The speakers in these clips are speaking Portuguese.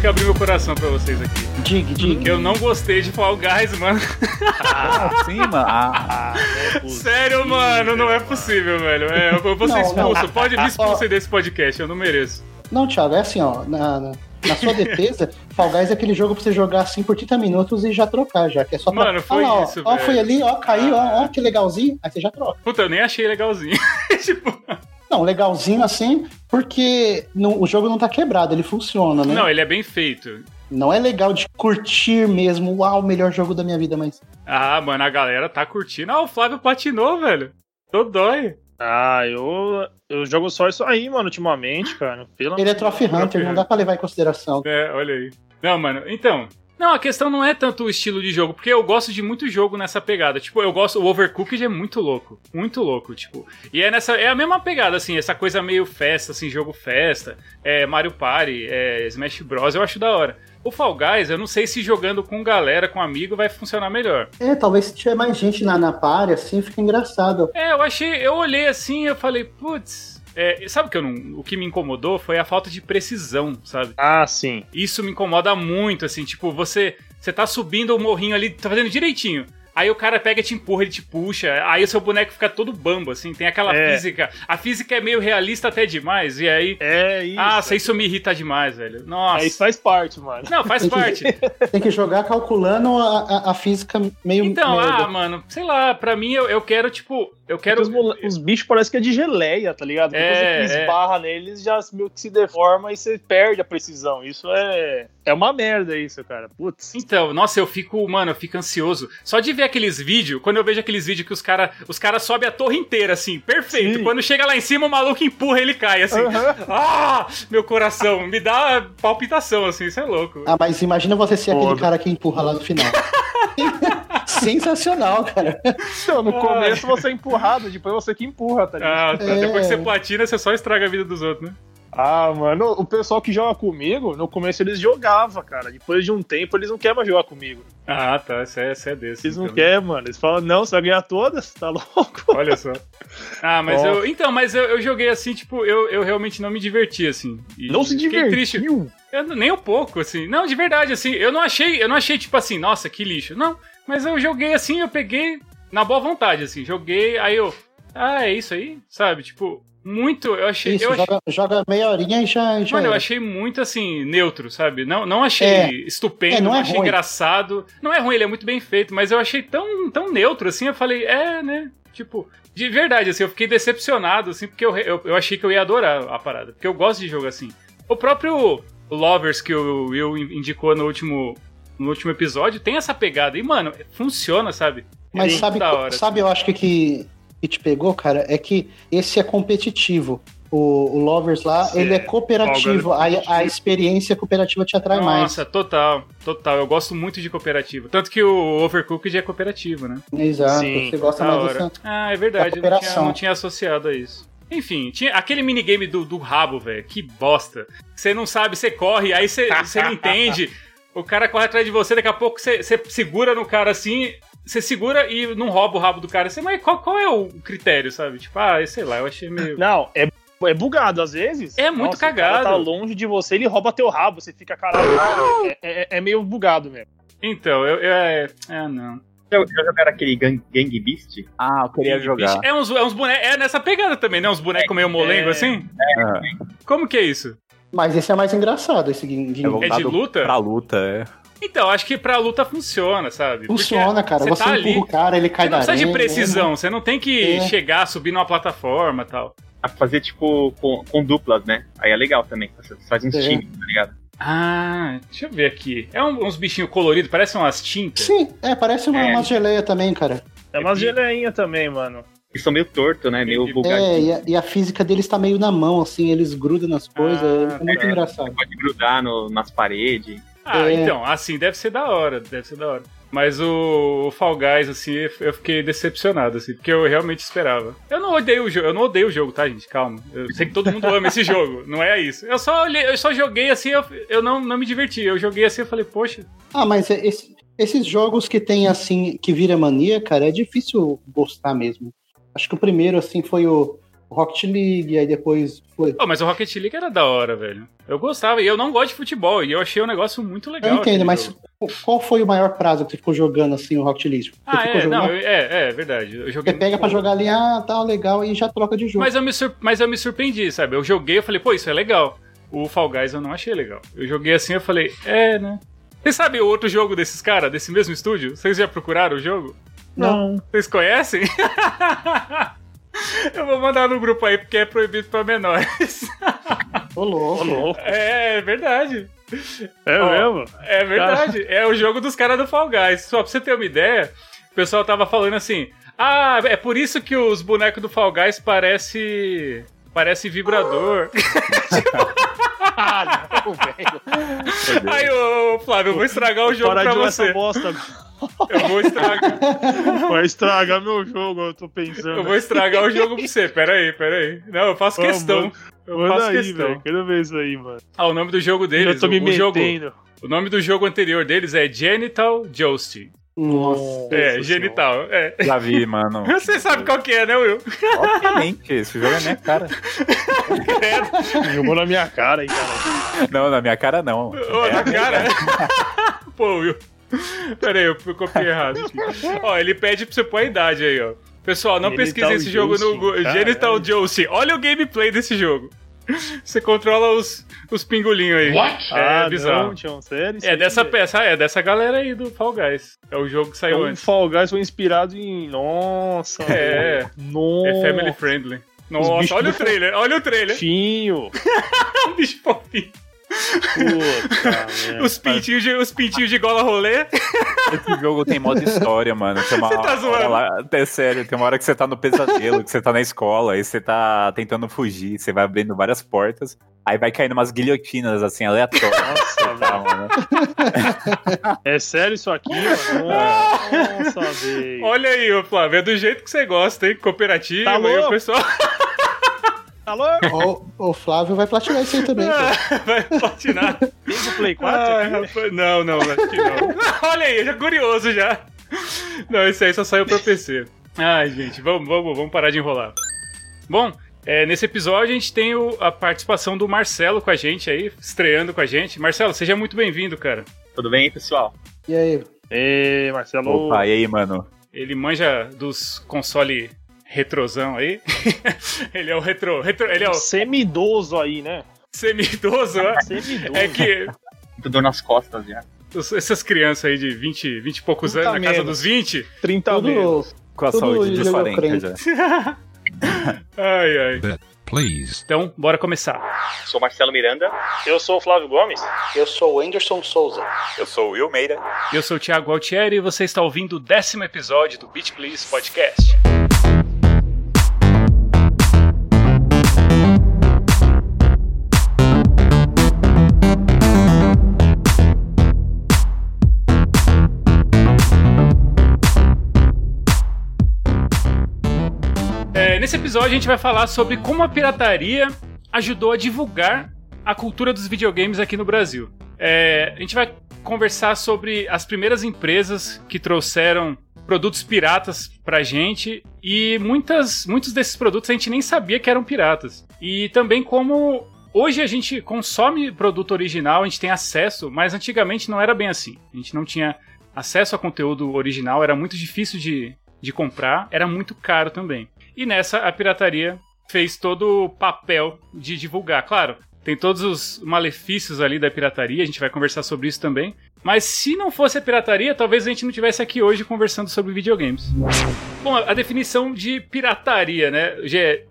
que abrir meu coração pra vocês aqui. Dig, dig. Eu não gostei de Fall Guys, mano. Ah, sim, mano. Ah, Sério, mano, não é possível, velho. É, eu vou ser expulso. Pode me expulsar desse podcast, eu não mereço. Não, Thiago, é assim, ó. Na, na, na sua defesa, Fall Guys é aquele jogo pra você jogar assim por 30 minutos e já trocar, já. Que é só pra. Mano, foi ó, isso, Ó, velho. foi ali, ó, caiu, ó, ó, que legalzinho. Aí você já troca. Puta, eu nem achei legalzinho. tipo, Não, legalzinho assim, porque não- o jogo não tá quebrado, ele funciona, né? não, ele é bem feito. Não é legal de curtir mesmo, uau, o melhor jogo da minha vida, mas. Ah, mano, a galera tá curtindo. Ah, o Flávio patinou, velho. Tô dói. Ah, eu, eu jogo só isso aí, mano, ultimamente, cara. Pelo Ele é Trophy Hunter, não dá pra levar em consideração. É, olha aí. Não, mano, então. Não, a questão não é tanto o estilo de jogo, porque eu gosto de muito jogo nessa pegada. Tipo, eu gosto. O Overcooked é muito louco. Muito louco, tipo. E é nessa. É a mesma pegada, assim, essa coisa meio festa, assim, jogo festa. É Mario Party, é Smash Bros. Eu acho da hora. O Fall Guys, eu não sei se jogando com galera, com amigo, vai funcionar melhor. É, talvez se tiver mais gente na, na party, assim, fica engraçado. É, eu achei. Eu olhei assim eu falei, putz. É, sabe o que eu não. O que me incomodou foi a falta de precisão, sabe? Ah, sim. Isso me incomoda muito, assim, tipo, você você tá subindo o morrinho ali, tá fazendo direitinho. Aí o cara pega e te empurra, ele te puxa, aí o seu boneco fica todo bambo, assim, tem aquela É. física. A física é meio realista até demais, e aí. É isso. Ah, isso me irrita demais, velho. Nossa. É, isso faz parte, mano. Não, faz parte. Tem que jogar calculando a, a, a física meio. Então, merda. ah, mano, sei lá, pra mim eu, eu quero, tipo, eu quero. Porque Os, os bichos parecem que é de geleia, tá ligado? Depois É, você é. esbarra neles, já meio que se deforma e você perde a precisão. Isso é. É uma merda, isso, cara. Putz. Então, nossa, eu fico, mano, eu fico ansioso. Só de ver aqueles vídeos, quando eu vejo aqueles vídeos que os caras os cara sobem a torre inteira, assim, perfeito. Sim. Quando chega lá em cima, o maluco empurra ele cai, assim. Aham. Ah, meu coração, me dá palpitação, assim, isso é louco. Ah, mas imagina você ser aquele Foda. cara que empurra lá no final. Sensacional, cara. Então, no começo você é empurrado, depois você que empurra, tá ligado? Ah, tá. É. Depois que você platina, você só estraga a vida dos outros, né? Ah, mano, o pessoal que joga comigo, no começo eles jogavam, cara. Depois de um tempo, eles não querem mais jogar comigo. Ah, tá, você é, você é desse. Eles não então. querem, mano. Eles falam, não, você vai ganhar todas? Tá louco? Olha só. Ah, mas Nossa. eu. Então, mas eu, eu joguei assim, tipo, eu, eu realmente não me diverti, assim. E Não se divertiu. triste. Eu não- nem um pouco, assim. Não, de verdade, assim, eu não achei, eu não achei, tipo assim, nossa, que lixo. Não, mas eu joguei assim, eu peguei na boa vontade, assim, joguei, aí eu. Ah, é isso aí? Sabe? Tipo, muito. Eu achei. Isso, eu achei joga, joga meia horinha e já. já Mano, eu achei muito assim, neutro, sabe? Não, não achei É. estupendo, É, não, não é achei ruim. engraçado. Não é ruim, ele é muito bem feito, mas eu achei tão, tão neutro assim, eu falei, é, né? Tipo, de verdade, assim, eu fiquei decepcionado, assim, porque eu, eu, eu achei que eu ia adorar a parada. Porque eu gosto de jogo assim. O próprio Lovers que o Will indicou no último, no último episódio tem essa pegada. E, mano, funciona, sabe? Mas É sabe, hora, sabe eu acho que, que que te pegou, cara, é que esse é competitivo. O, o Lovers lá, Sim. ele é cooperativo. A, a experiência cooperativa te atrai mais. Nossa, total, total. Eu gosto muito de cooperativa. Tanto que o Overcooked é cooperativo, né? Exato. Sim, você gosta mais hora. dessa. Ah, é verdade. da Eu não tinha, não tinha associado a isso. Enfim, tinha aquele minigame do, do rabo, velho. Que bosta. Você não sabe, você corre, aí você, você não entende. O cara corre atrás de você, daqui a pouco você, você segura no cara assim. Você segura e não rouba o rabo do cara. Você, mas qual, qual é o critério, sabe? Tipo, ah, sei lá, eu achei meio. Não, é, é bugado às vezes. É muito Nossa, o cara cagado. tá longe de você, ele rouba teu rabo, você fica caralho. É, é- é meio bugado mesmo. Então, eu. eu é, é, não. Já, já jogaram aquele Gang, Gang Beast? Ah, eu queria jogar. É uns, é uns bonecos. É nessa pegada também, né? Uns bonecos meio molengo é. assim. É, Como que é isso? Mas esse é mais engraçado, esse Ging. é É de luta? pra luta, é. Então, acho que pra luta funciona, sabe? Porque Funciona, cara. Você, tá empurra ali. o cara, ele cai Você não precisa de precisão, você não tem que É. chegar, subir numa plataforma e tal. A fazer, tipo, com, com duplas, né? Aí é legal também. Você faz uns É. times, tá ligado? Ah, deixa eu ver aqui. É um- uns bichinhos coloridos, parecem umas tintas. Sim, é, parece uma, É. uma geleia também, cara. É uma geleinha também, mano. Eles são meio torto, né? Meio bugadinho. É, e a, e a física deles tá meio na mão, assim, eles grudam nas coisas, Ah, é muito tá. engraçado. Pode grudar no- nas paredes. Ah, É. então, assim deve ser da hora, deve ser da hora. Mas o, o Fall Guys, assim, eu fiquei decepcionado, assim, porque eu realmente esperava. Eu não odeio o jogo, eu não odeio o jogo, tá, gente? Calma. Eu sei que todo mundo ama esse jogo, não é isso. Eu só olhei, eu só joguei assim, eu, eu não, não me diverti. Eu joguei assim, eu falei, poxa, Ah, mas é- esse- esses jogos que tem, assim, que vira mania, cara, é difícil gostar mesmo. Acho que o primeiro, assim, foi o, Rocket League, aí depois foi. Oh, mas o Rocket League era da hora, velho. Eu gostava, e eu não gosto de futebol, e eu achei um negócio muito legal. Eu entendo, mas jogo. qual foi o maior prazo que você ficou jogando assim o Rocket League? Você Ah, ficou é, jogando. não, eu- é, é verdade. Eu joguei Você pega pra pouco. jogar ali, ah, tá legal, e já troca de jogo. Mas eu, me sur- mas eu me surpreendi, sabe? Eu joguei, eu falei, pô, isso é legal. O Fall Guys eu não achei legal. Eu joguei assim, eu falei, é, né? Vocês sabem o outro jogo desses caras, desse mesmo estúdio? Vocês já procuraram o jogo? Não. Vocês conhecem? eu vou mandar no grupo aí, porque é proibido pra menores. Ô, louco. É, é verdade. É Ó, mesmo? É verdade. É o jogo dos caras do Fall Guys. Só pra você ter uma ideia, o pessoal tava falando assim: Ah, é por isso que os bonecos do Fall Guys parece. Parece vibrador. Ah, não, velho. Aí, ô Flávio, eu vou estragar o jogo Para pra de você. essa bosta. Eu vou estragar. Vai estragar meu jogo, eu tô pensando. Eu vou estragar o jogo pra você. Pera aí, pera aí. Não, eu faço Ô, questão. mano, Eu faço aí, questão. velho. Quero ver isso aí, mano. Ah, o nome do jogo deles. Já tô me o, o jogo, o nome do jogo anterior deles é Genital Jousting. Nossa. É, Nossa genital. É. Já vi, mano. Você sabe qual que é, né, Will? Obviamente, esse jogo é minha cara. Jogou na minha cara aí, cara. Não, na minha cara não. Ô, É na cara. Pô, Will. Pera aí, eu copiei errado aqui. Ó, ele pede pra você pôr a idade aí, ó. Pessoal, não Genital pesquisem esse jogo no Jousting, Google. Genital Jousting. Olha o gameplay desse jogo. Você controla os, os pingolinhos aí. What? É ah, bizarro. Não, sério? É aí, dessa peça, é dessa galera aí do Fall Guys. É o jogo que saiu Então, o antes. Fall Guys foi inspirado em. Nossa. É. velho. Nossa. É family friendly. Nossa, olha o trailer, olha o trailer. Finho. Um bicho fofinho. Puta. Os pintinhos, de, os pintinhos de gola rolê. Esse jogo tem modo história, mano. Tem uma Você tá zoando? lá, é sério, tem uma hora que você tá no pesadelo, que você tá na escola, aí você tá tentando fugir, você vai abrindo várias portas, aí vai caindo umas guilhotinas assim, aleatórias. Nossa, Tá, velho. mano. É sério isso aqui, mano? Nossa, velho. Olha aí, ô Flávio, é do jeito que você gosta, hein? Cooperativa, Tá aí o pessoal Alô? Ó, o Flávio vai platinar isso aí também. pô. vai platinar. Tem o Play 4 Ai, aqui? rapaz, não, não, acho que não. Olha aí, já curioso já. Não, esse aí só saiu pra PC. Ai, gente, vamos, vamos, vamos parar de enrolar. Bom, é, nesse episódio a gente tem o- a participação do Marcelo com a gente aí, estreando com a gente. Marcelo, seja muito bem-vindo, cara. Tudo bem, pessoal? E aí? Ê, Marcelo. Opa, e aí, mano? Ele manja dos console retrosão aí. ele é o retro, retro ele é o Semidoso aí, né? semi-idoso, né? Semidoso. É que Muito dor nas costas já. essas crianças aí de 20, 20 e poucos anos, na casa dos 20. 30 menos. Tudo, Com a saúde de jogo 40 crente. já. Ai, ai. Please. Então, bora começar. Sou Marcelo Miranda. Eu sou o Flávio Gomes. eu sou o Anderson Souza. Eu sou o Will Meira. Eu sou o Thiago Altieri e você está ouvindo o décimo episódio do Beat Please Podcast. Nesse episódio a gente vai falar sobre como a pirataria ajudou a divulgar a cultura dos videogames aqui no Brasil. É, a gente vai conversar sobre as primeiras empresas que trouxeram produtos piratas pra gente e muitas, muitos desses produtos a gente nem sabia que eram piratas. E também como hoje a gente consome produto original, a gente tem acesso, mas antigamente não era bem assim. A gente não tinha acesso a conteúdo original, era muito difícil de, de comprar, era muito caro também. E nessa a pirataria fez todo o papel de divulgar. Claro, tem todos os malefícios ali da pirataria, a gente vai conversar sobre isso também. Mas se não fosse a pirataria, talvez a gente não tivesse aqui hoje conversando sobre videogames. Bom, a definição de pirataria, né?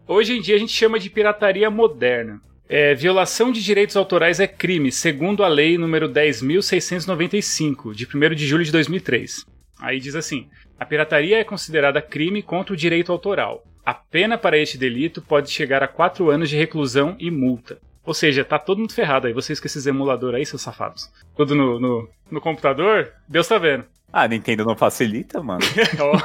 Hoje em dia a gente chama de pirataria moderna. É, violação de direitos autorais é crime, segundo a lei número 10.695, de 1 de julho de 2003. Aí diz assim: a pirataria é considerada crime contra o direito autoral. A pena para este delito pode chegar a 4 anos de reclusão e multa. Ou seja, tá todo mundo ferrado aí, vocês com esses emuladores aí, seus safados. Tudo no, no, no computador, Deus tá vendo. Ah, Nintendo não facilita, mano. Ó.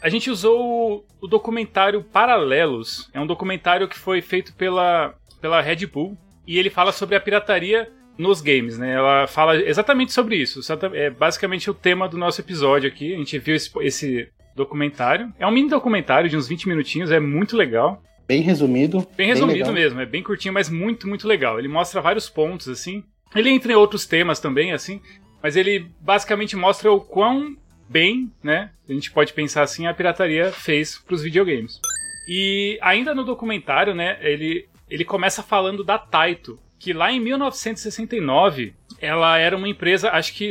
A gente usou o, o documentário Paralelos. É um documentário que foi feito pela, pela Red Bull. E ele fala sobre a pirataria nos games, né? Ela fala exatamente sobre isso. É basicamente o tema do nosso episódio aqui. A gente viu esse, esse documentário. É um mini documentário de uns 20 minutinhos, é muito legal. Bem resumido. Bem resumido mesmo, é bem curtinho, mas muito, muito legal. Ele mostra vários pontos, assim. Ele entra em outros temas também, assim. Mas ele basicamente mostra o quão bem, né? A gente pode pensar assim, a pirataria fez pros videogames. E ainda no documentário, né? Ele, ele começa falando da Taito, que lá em 1969 ela era uma empresa, acho que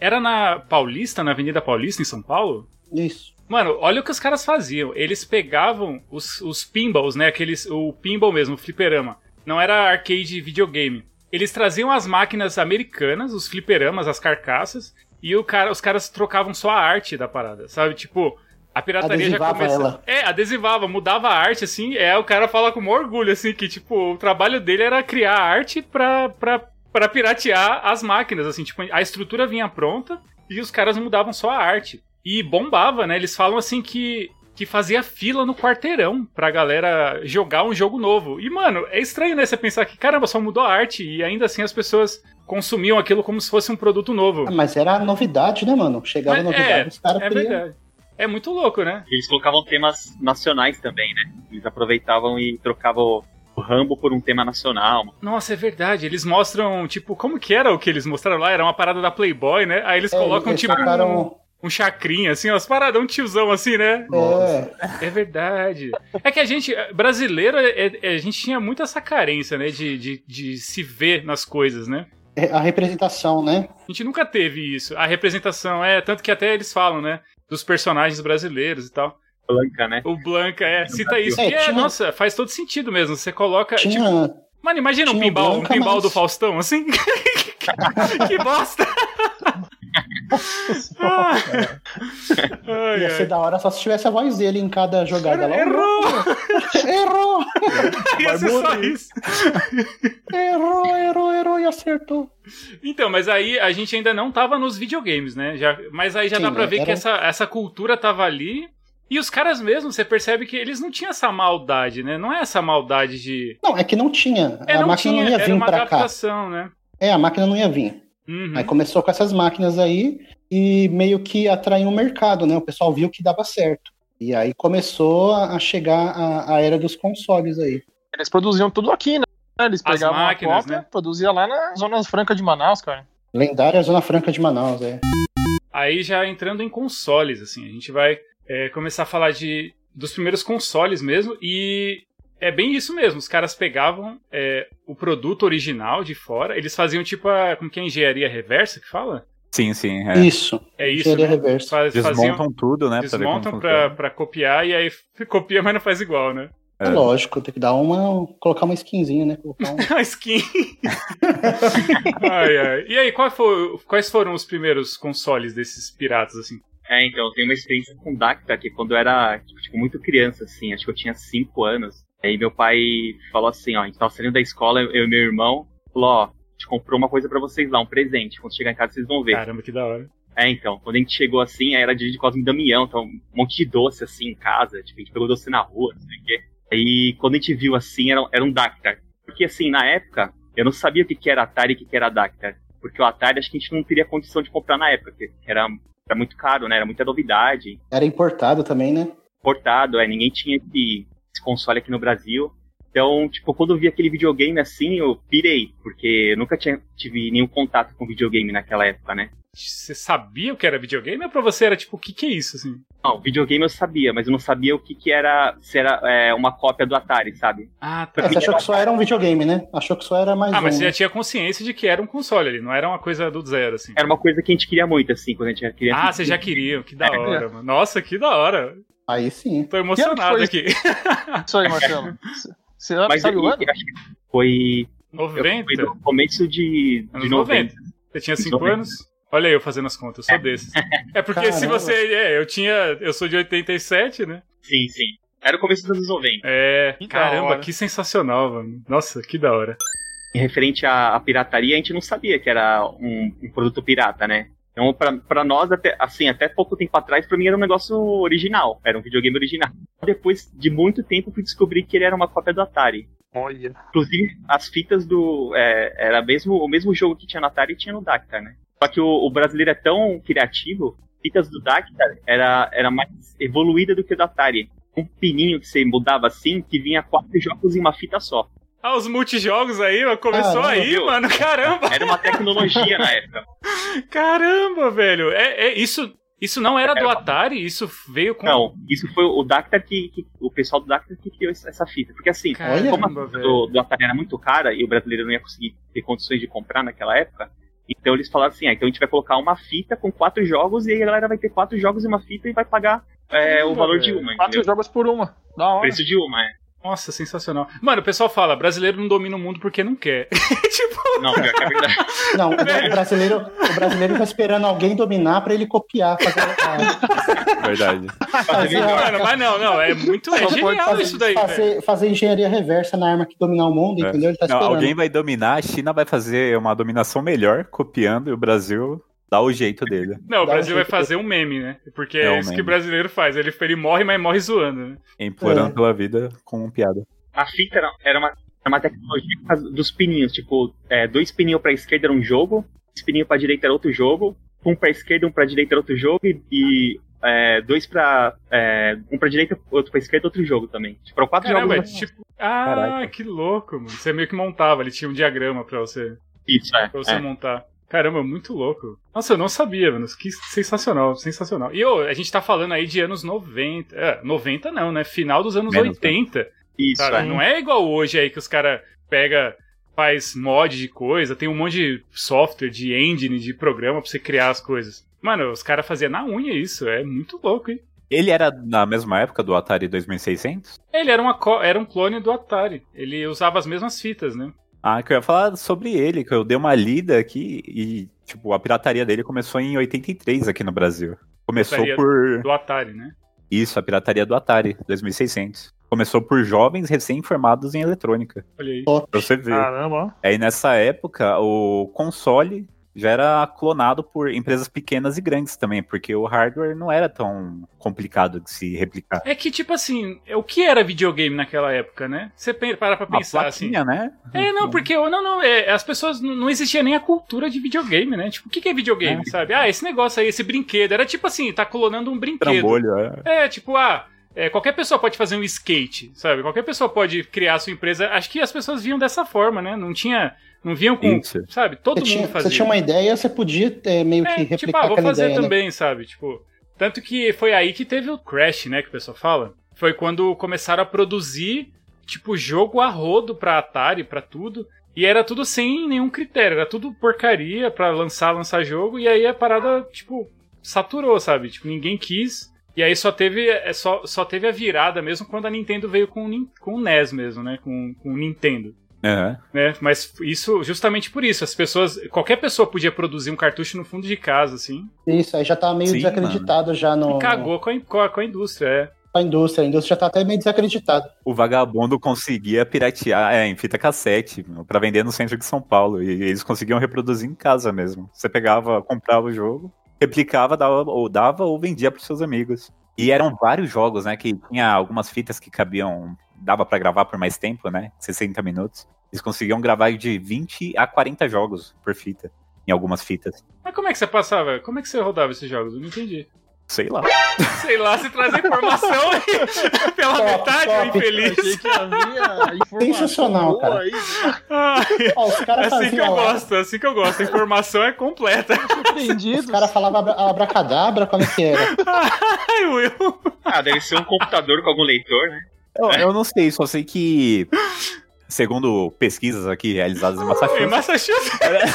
era na Paulista, na Avenida Paulista, em São Paulo. Isso. Mano, olha o que os caras faziam. Eles pegavam os, os pinballs, né? Aqueles, o pinball mesmo, o fliperama. Não era arcade videogame. Eles traziam as máquinas americanas, os fliperamas, as carcaças, e o cara, os caras trocavam só a arte da parada, sabe? Tipo, a pirataria já Adesivava começava. ela. É, adesivava, mudava a arte, assim. É, o cara fala com maior orgulho, assim, que, tipo, o trabalho dele era criar arte pra, pra, pra piratear as máquinas, assim. Tipo, a estrutura vinha pronta e os caras mudavam só a arte. E bombava, né? Eles falam assim que, que fazia fila no quarteirão pra galera jogar um jogo novo. E, mano, é estranho, né? Você pensar que, caramba, só mudou a arte e ainda assim as pessoas consumiam aquilo como se fosse um produto novo. Ah, Mas era novidade, né, mano? Chegava Mas novidade, é, os caras É queriam. verdade. É muito louco, né? Eles colocavam temas nacionais também, né? Eles aproveitavam e trocavam o Rambo por um tema nacional. Nossa, é verdade. Eles mostram, tipo, como que era o que eles mostraram lá? Era uma parada da Playboy, né? Aí eles É, colocam, eles tipo, colocaram- um, um chacrinha, assim, umas paradas, um tiozão assim, né? É, É verdade. É que a gente, brasileiro, é- é- a gente tinha muito essa carência, né? De, de, de se ver nas coisas, né? é, a representação, né? A gente nunca teve isso. A representação é, tanto que até eles falam, né? Dos personagens brasileiros e tal. Blanca, né? O Blanca, é, cita isso. É, que é, tinha- nossa, faz todo sentido mesmo. Você coloca. Tipo, Tinha. mano, imagina um tinha o pinball, um Blanca, pinball mas- do Faustão, assim. que bosta! Ai, Ia ser ai. da hora só se tivesse a voz dele em cada jogada lá. Errou! Errou! Ia ser só isso. Errou, errou, errou e acertou. Então, mas aí a gente ainda não tava nos videogames, né? Já, mas aí já Sim, dá pra ver era- que essa, essa cultura tava ali. E os caras mesmo, você percebe que eles não tinham essa maldade, né? Não é essa maldade de. Não, é que não tinha. É, a não máquina tinha, não ia era vir uma pra cá. adaptação, né? É, a máquina não ia vir. Uhum. Aí começou com essas máquinas aí e meio que atraiu o mercado, né? O pessoal viu que dava certo. E aí começou a chegar a, a era dos consoles aí. Eles produziam tudo aqui, né? Eles As pegavam máquinas, a cópia, né? produzia lá na Zona Franca de Manaus, cara. Lendária Zona Franca de Manaus, é. Aí já entrando em consoles, assim, a gente vai é, começar a falar de dos primeiros consoles mesmo e é bem isso mesmo. Os caras pegavam é, o produto original de fora, eles faziam tipo a como que é a engenharia reversa que fala? Sim, sim. É. Isso. É isso. Né? reverso. Faz- faziam, Desmontam tudo, né? pra ver como desmontam pra, pra copiar e aí copia, mas não faz igual, né? É lógico, tem que dar uma. colocar uma skinzinha, né? Colocar um- A skin. ai, ai. E aí, qual foi- quais foram os primeiros consoles desses piratas, assim? É, então, eu tenho uma experiência com Dacta, que quando eu era, tipo, tipo, muito criança, assim, acho que eu tinha 5 anos. Aí meu pai falou assim, ó, a gente tava saindo da escola, eu e meu irmão, falou, ó, a gente comprou uma coisa pra vocês lá, um presente. Quando chegar em casa vocês vão ver. Caramba, que da hora. É, então, quando a gente chegou assim, aí era dia de Cosme e Damião, então um monte de doce assim em casa, tipo, a gente pegou doce na rua, não sei o quê. Aí quando a gente viu assim, era, era um Dactar. Porque assim, na época, eu não sabia o que, que era Atari e o que, que era Dactar. Porque o Atari acho que a gente não teria condição de comprar na época, porque era, era muito caro, né? Era muita novidade. Era importado também, né? Portado, é, ninguém tinha esse, esse console aqui no Brasil. Então, tipo, quando eu vi aquele videogame assim, eu pirei, porque eu nunca tinha, tive nenhum contato com videogame naquela época, né? Você sabia o que era videogame ou pra você era tipo, o que que é isso, assim? Não, videogame eu sabia, mas eu não sabia o que, que era, se era é, uma cópia do Atari, sabe? Ah, É, tá. você achou que só era um videogame, né? Achou que só era mais Ah, mas um. você né? já tinha consciência de que era um console ali, não era uma coisa do zero, assim. Era uma coisa que a gente queria muito, assim, quando a gente era criança. Ah, vocês já queriam, que da hora, mano. Nossa, que da hora. Aí sim. Tô emocionado foi aqui. Isso aí, Marcelo. Você Mas sabe o ano? eu acho que foi, eu- 90? foi no começo de, Anos de 90. 90. Você tinha 5 90. anos? Olha aí eu fazendo as contas, eu sou desses. É porque se Caramba. você. É, eu tinha. Eu sou de 87, né? Sim, sim. Era o começo dos anos 90. É. Que caramba, que sensacional, mano. Nossa, que da hora. Em referente à, à pirataria, a gente não sabia que era um, um produto pirata, né? Então, pra, pra nós, até, assim, até pouco tempo atrás, pra mim era um negócio original. Era um videogame original. Depois de muito tempo, fui descobrir que ele era uma cópia do Atari. Olha. Inclusive, as fitas do. é, era mesmo, o mesmo jogo que tinha no Atari tinha no Dactar, né? Só que o, o brasileiro é tão criativo fitas do Dactar era, era mais evoluída do que o da Atari. Um pininho que você mudava assim, que vinha quatro jogos em uma fita só. Ah, os multijogos aí, começou Caramba, aí, viu? mano. Caramba, Era uma tecnologia na época. caramba, velho. É, é isso. Isso não era do Atari, isso veio com. Não, isso foi o Dactar que, que- O pessoal do Dactar que criou essa fita. Porque assim, Caramba, como a fita do, do Atari era muito cara e o brasileiro não ia conseguir ter condições de comprar naquela época, então eles falaram assim: ah, então a gente vai colocar uma fita com quatro jogos e aí a galera vai ter quatro jogos e uma fita e vai pagar é, o Caramba, valor de velho. uma. Quatro Entendeu? jogos por uma. Da hora. Preço de uma, é. Nossa, sensacional. Mano, o pessoal fala, brasileiro não domina o mundo porque não quer. tipo, Não, pior que é verdade. Não, o brasileiro, o brasileiro tá esperando alguém dominar pra ele copiar. Fazer, Verdade. fazer, mano, mas não, não, é muito. É genial fazer, isso daí, fazer, fazer engenharia reversa na arma que dominar o mundo, É. entendeu? Ele tá Não, alguém vai dominar, a China vai fazer uma dominação melhor, copiando, e o Brasil dá o jeito dele. Não, o Dá Brasil vai fazer um meme, né? Porque É é, um isso que meme. o brasileiro faz. Ele, ele morre, mas morre zoando, né? Implorando É. pela vida com piada. A fita era, era uma, era uma tecnologia dos pininhos. Tipo, é, dois pininhos pra esquerda era um jogo, dois pininhos pra direita era outro jogo, um pra esquerda, um pra direita era outro jogo, e, e, é, dois pra. é, um pra direita, outro pra esquerda, outro jogo também. Tipo, quatro Caramba, é jogos. tipo. Ah, Caraca. que louco, mano. Você meio que montava, ele tinha um diagrama pra você, Isso, é. pra você é. montar. Caramba, muito louco. Nossa, eu não sabia, mano. Que sensacional, sensacional. E ô, a gente tá falando aí de anos 90. É, 90 não, né? Final dos anos Menos, 80. Isso, Cara, é. não é igual hoje aí que os caras pega faz mod de coisa, tem um monte de software, de engine, de programa pra você criar as coisas. Mano, os caras faziam na unha isso, é muito louco, hein? Ele era na mesma época do Atari 2600? Ele era, uma, era um clone do Atari. Ele usava as mesmas fitas, né? Ah, que eu ia falar sobre ele, que eu dei uma lida aqui e, tipo, a pirataria dele começou em 83 aqui no Brasil. Começou Pirataria por. Do Atari, né? Isso, a pirataria do Atari, 2600. Começou por jovens recém-formados em eletrônica. Olha aí. Pra você ver. Caramba, ó. Aí nessa época, o console já era clonado por empresas pequenas e grandes também, porque o hardware não era tão complicado de se replicar. É que, tipo assim, o que era videogame naquela época, né? Você para pra Uma pensar assim. plaquinha, né? É, não, porque não, não, é, as pessoas não, não existia nem a cultura de videogame, né? Tipo, o que, que é videogame, É. sabe? Ah, esse negócio aí, esse brinquedo. Era tipo assim, tá clonando um brinquedo. Trambolho, é. É, tipo, ah, é, qualquer pessoa pode fazer um skate, sabe? Qualquer pessoa pode criar a sua empresa. Acho que as pessoas viam dessa forma, né? Não tinha. Não viam com. Isso. Sabe? Todo Você mundo tinha, fazia. você tinha uma ideia, você podia é, meio que É, replicar tipo, ah, vou aquela fazer ideia, né? também, sabe? Tipo, tanto que foi aí que teve o Crash, né, que o pessoal fala. Foi quando começaram a produzir, tipo, jogo a rodo pra Atari, pra tudo. E era tudo sem nenhum critério, era tudo porcaria pra lançar, lançar jogo. E aí a parada, tipo, saturou, sabe? Tipo, ninguém quis. E aí só teve, é, só, só teve a virada mesmo quando a Nintendo veio com, com o NES mesmo, né? Com, com o Nintendo Aham. né? Mas isso, justamente por isso, as pessoas, qualquer pessoa podia produzir um cartucho no fundo de casa, assim, Isso, aí já tá meio Sim, desacreditado já no, e cagou com a, com a, com a indústria, é. com a indústria. A indústria já tá até meio desacreditada. O vagabundo conseguia piratear é, em fita cassete pra vender no centro de São Paulo. E eles conseguiam reproduzir em casa mesmo. Você pegava, comprava o jogo, replicava, dava, ou dava ou vendia pros seus amigos. E eram vários jogos, né? Que tinha algumas fitas que cabiam, dava pra gravar por mais tempo, né? 60 minutos. Eles conseguiam gravar de 20 a 40 jogos por fita, em algumas fitas. Mas como é que você passava? Como é que você rodava esses jogos? Eu não entendi. Sei lá. Sei lá, se trazer informação aí pela Top, metade, top. infeliz. Achei que havia informação Sensacional, boa cara. aí. Ai, Ó, os é caras assim que eu lá, gosto, é assim que eu gosto. A informação é completa. Surpreendidos. os caras falavam abra- abracadabra, como é que era? Ai, Will. Ah, deve ser um computador com algum leitor, né? Eu, eu não sei, só sei que, segundo pesquisas aqui realizadas em Em Massachusetts, Massachusetts.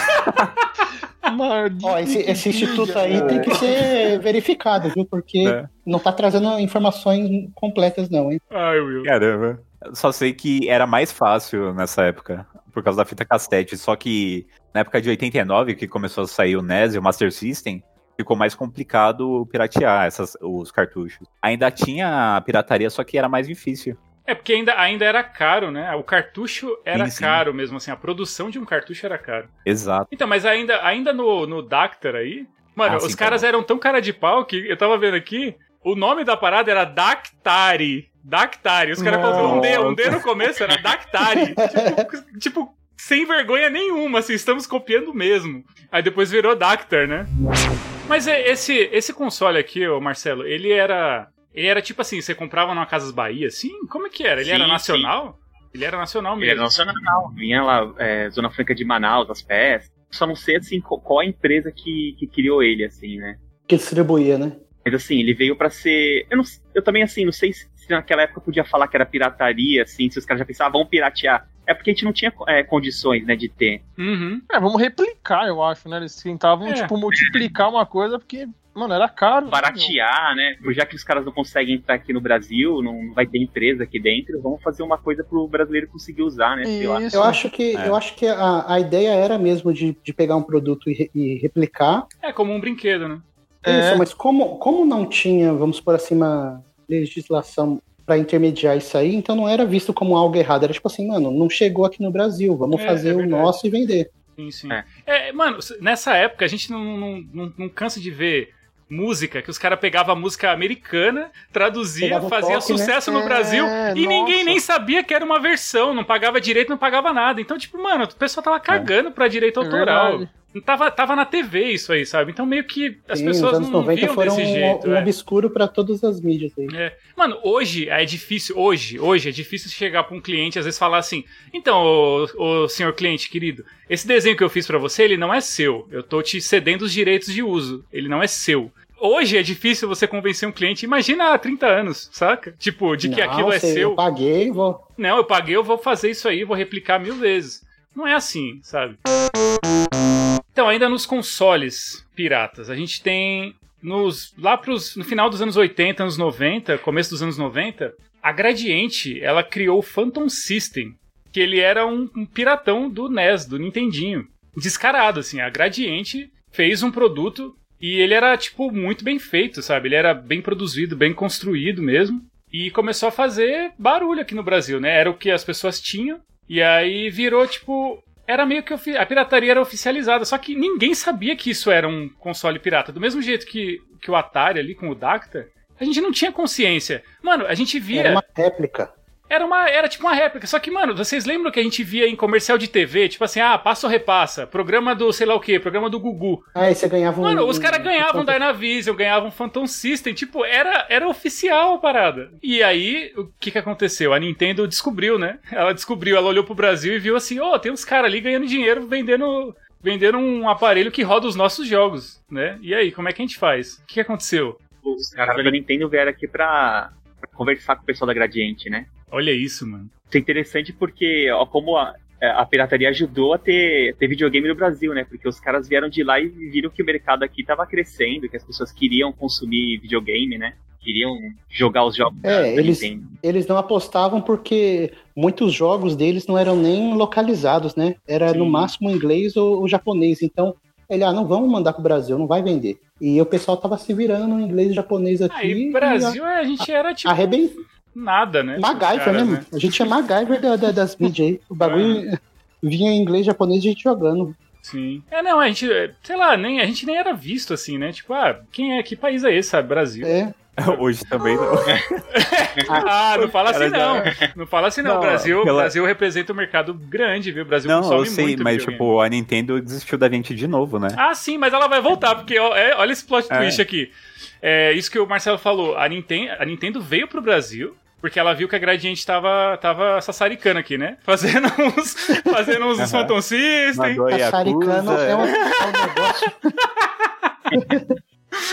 Maldito Ó, esse, esse instituto aí cara. tem que ser verificado, viu? Porque É. não tá trazendo informações completas, não, hein? Ai, Will. Caramba. Eu Só sei que era mais fácil nessa época, por causa da fita cassete. Só que na época de 89, que começou a sair o NES e o Master System, ficou mais complicado piratear essas, os cartuchos. Ainda tinha a pirataria, só que era mais difícil. É porque ainda, ainda era caro, né? O cartucho era Sim, sim. caro mesmo, assim. A produção de um cartucho era caro. Exato. Então, mas ainda, ainda no, no Dactar aí, mano, Ah, os sim, caras bom. eram tão cara de pau que eu tava vendo aqui, o nome da parada era Dactari. Dactari. Os caras colocaram um D, um D no começo, era Dactari. tipo, tipo, sem vergonha nenhuma, assim, estamos copiando mesmo. Aí depois virou Dactar, né? Mas é, esse, esse console aqui, ô Marcelo, ele era. Ele era tipo assim, você comprava numa Casas Bahia, assim? Como é que era? Ele Sim, era nacional? Ele era nacional Ele mesmo. era nacional. Vinha lá, é, Zona Franca de Manaus, as peças. Só não sei, assim, qual, a empresa que, que criou ele, assim, né? Que distribuía, né? Mas assim, ele veio pra ser. Eu, não, eu também, assim, não sei se, se naquela época podia falar que era pirataria, assim, se os caras já pensavam, ah, vamos piratear. É porque a gente não tinha é, condições, né, de ter. Uhum. É, vamos replicar, eu acho, né? Eles tentavam, É. tipo, multiplicar uma coisa porque, mano, era caro. né, Baratear, né? Já que os caras não conseguem entrar aqui no Brasil, não vai ter empresa aqui dentro, vamos fazer uma coisa pro brasileiro conseguir usar, né? Sei lá. Isso. Eu acho que, É. eu acho que a, a ideia era mesmo de, de pegar um produto e, re- e replicar. É como um brinquedo, né? É. Isso, mas como, como não tinha, vamos por assim, uma legislação para intermediar isso aí, então não era visto como algo errado. Era tipo assim, mano, não chegou aqui no Brasil, vamos É, fazer é o nosso e vender. Sim, sim. É. É, mano, nessa época a gente não, não, não, não cansa de ver música, que os caras pegavam a música americana, traduzia, Pegava fazia toque, né? sucesso no É, Brasil e ninguém nossa. nem sabia que era uma versão, não pagava direito, não pagava nada. Então, tipo, mano, o pessoal tava cagando pra direito É autoral. verdade. Tava, tava na TV isso aí, sabe? Então meio que as Sim, pessoas os anos não 90 viam foram desse um, jeito. um é. obscuro para todas as mídias aí. É. Mano, hoje é difícil, hoje, hoje é difícil chegar pra um cliente e às vezes falar assim: "Então, ô, ô, senhor cliente querido, esse desenho que eu fiz pra você, ele não é seu. Eu tô te cedendo os direitos de uso. Ele não é seu." Hoje é difícil você convencer um cliente, imagina há 30 anos, saca? Tipo, de que Não, aquilo é sei, seu. Eu paguei, vou. Não, eu paguei, eu vou fazer isso aí, vou replicar mil vezes. Não é assim, sabe? Então, ainda nos consoles piratas, a gente tem nos lá pros, no final dos anos 80, anos 90, começo dos anos 90, a Gradiente, ela criou o Phantom System, que ele era um, um piratão do NES, do Nintendinho. Descarado, assim, a Gradiente fez um produto e ele era, tipo, muito bem feito, sabe? Ele era bem produzido, bem construído mesmo. E começou a fazer barulho aqui no Brasil, né? Era o que as pessoas tinham. E aí virou, tipo. Era meio que a pirataria era oficializada, só que ninguém sabia que isso era um console pirata. Do mesmo jeito que, que o Atari ali com o Dacta, a gente não tinha consciência. Mano, a gente via. Era uma réplica. Era uma, era tipo uma réplica. Só que, mano, vocês lembram que a gente via em comercial de TV? Tipo assim, ah, passa ou repassa. Programa do sei lá o quê, programa do Gugu. Aí você ganhava um. Mano, os caras um- ganhavam um- Dynavision, ganhavam Phantom System, tipo, era, era oficial a parada. E aí, o que que aconteceu? A Nintendo descobriu, né? Ela descobriu, ela olhou pro Brasil e viu assim, ó, tem uns caras ali ganhando dinheiro vendendo, vendendo um aparelho que roda os nossos jogos, né? E aí, como é que a gente faz? O que que aconteceu? Os caras da Nintendo vieram aqui pra, pra conversar com o pessoal da Gradiente, né? Olha isso, mano. Isso é interessante porque, ó, como a, a pirataria ajudou a ter, ter videogame no Brasil, né? Porque os caras vieram de lá e viram que o mercado aqui tava crescendo, que as pessoas queriam consumir videogame, né? Queriam jogar os jogos É, eles- Nintendo. Eles não apostavam porque muitos jogos deles não eram nem localizados, né? Era no Sim. máximo inglês ou, ou japonês. Então, ele, ah, não vamos mandar pro Brasil, não vai vender. E o pessoal tava se virando no inglês e japonês aqui. Aí, e Brasil, a gente era tipo Arrebent... nada, né? MacGyver, Caras, né? A gente é MacGyver da- da- das mídias aí. O bagulho vinha em inglês, japonês e a gente jogando. Sim. É, não, a gente, sei lá, nem, a gente nem era visto assim, né? Tipo, ah, quem é, que país é esse, sabe? Brasil. É. Hoje também não. Ah, não fala assim Cara, não. já- Não fala assim não. Não, O Brasil, pela- Brasil representa um mercado grande, viu? O Brasil Não, consome eu sei, muito mas videogame. tipo, a Nintendo desistiu da gente de novo, né? Ah, sim, mas ela vai voltar, porque ó, é, olha esse plot É. twist aqui. É isso que o Marcelo falou. A Nintendo, a Nintendo veio pro Brasil. Porque ela viu que a Gradiente tava, tava sassaricando aqui, né? Fazendo uns, fazendo uns Aham. Phantom System. Mandou a Sassaricano Yakuza, é um, é um negócio.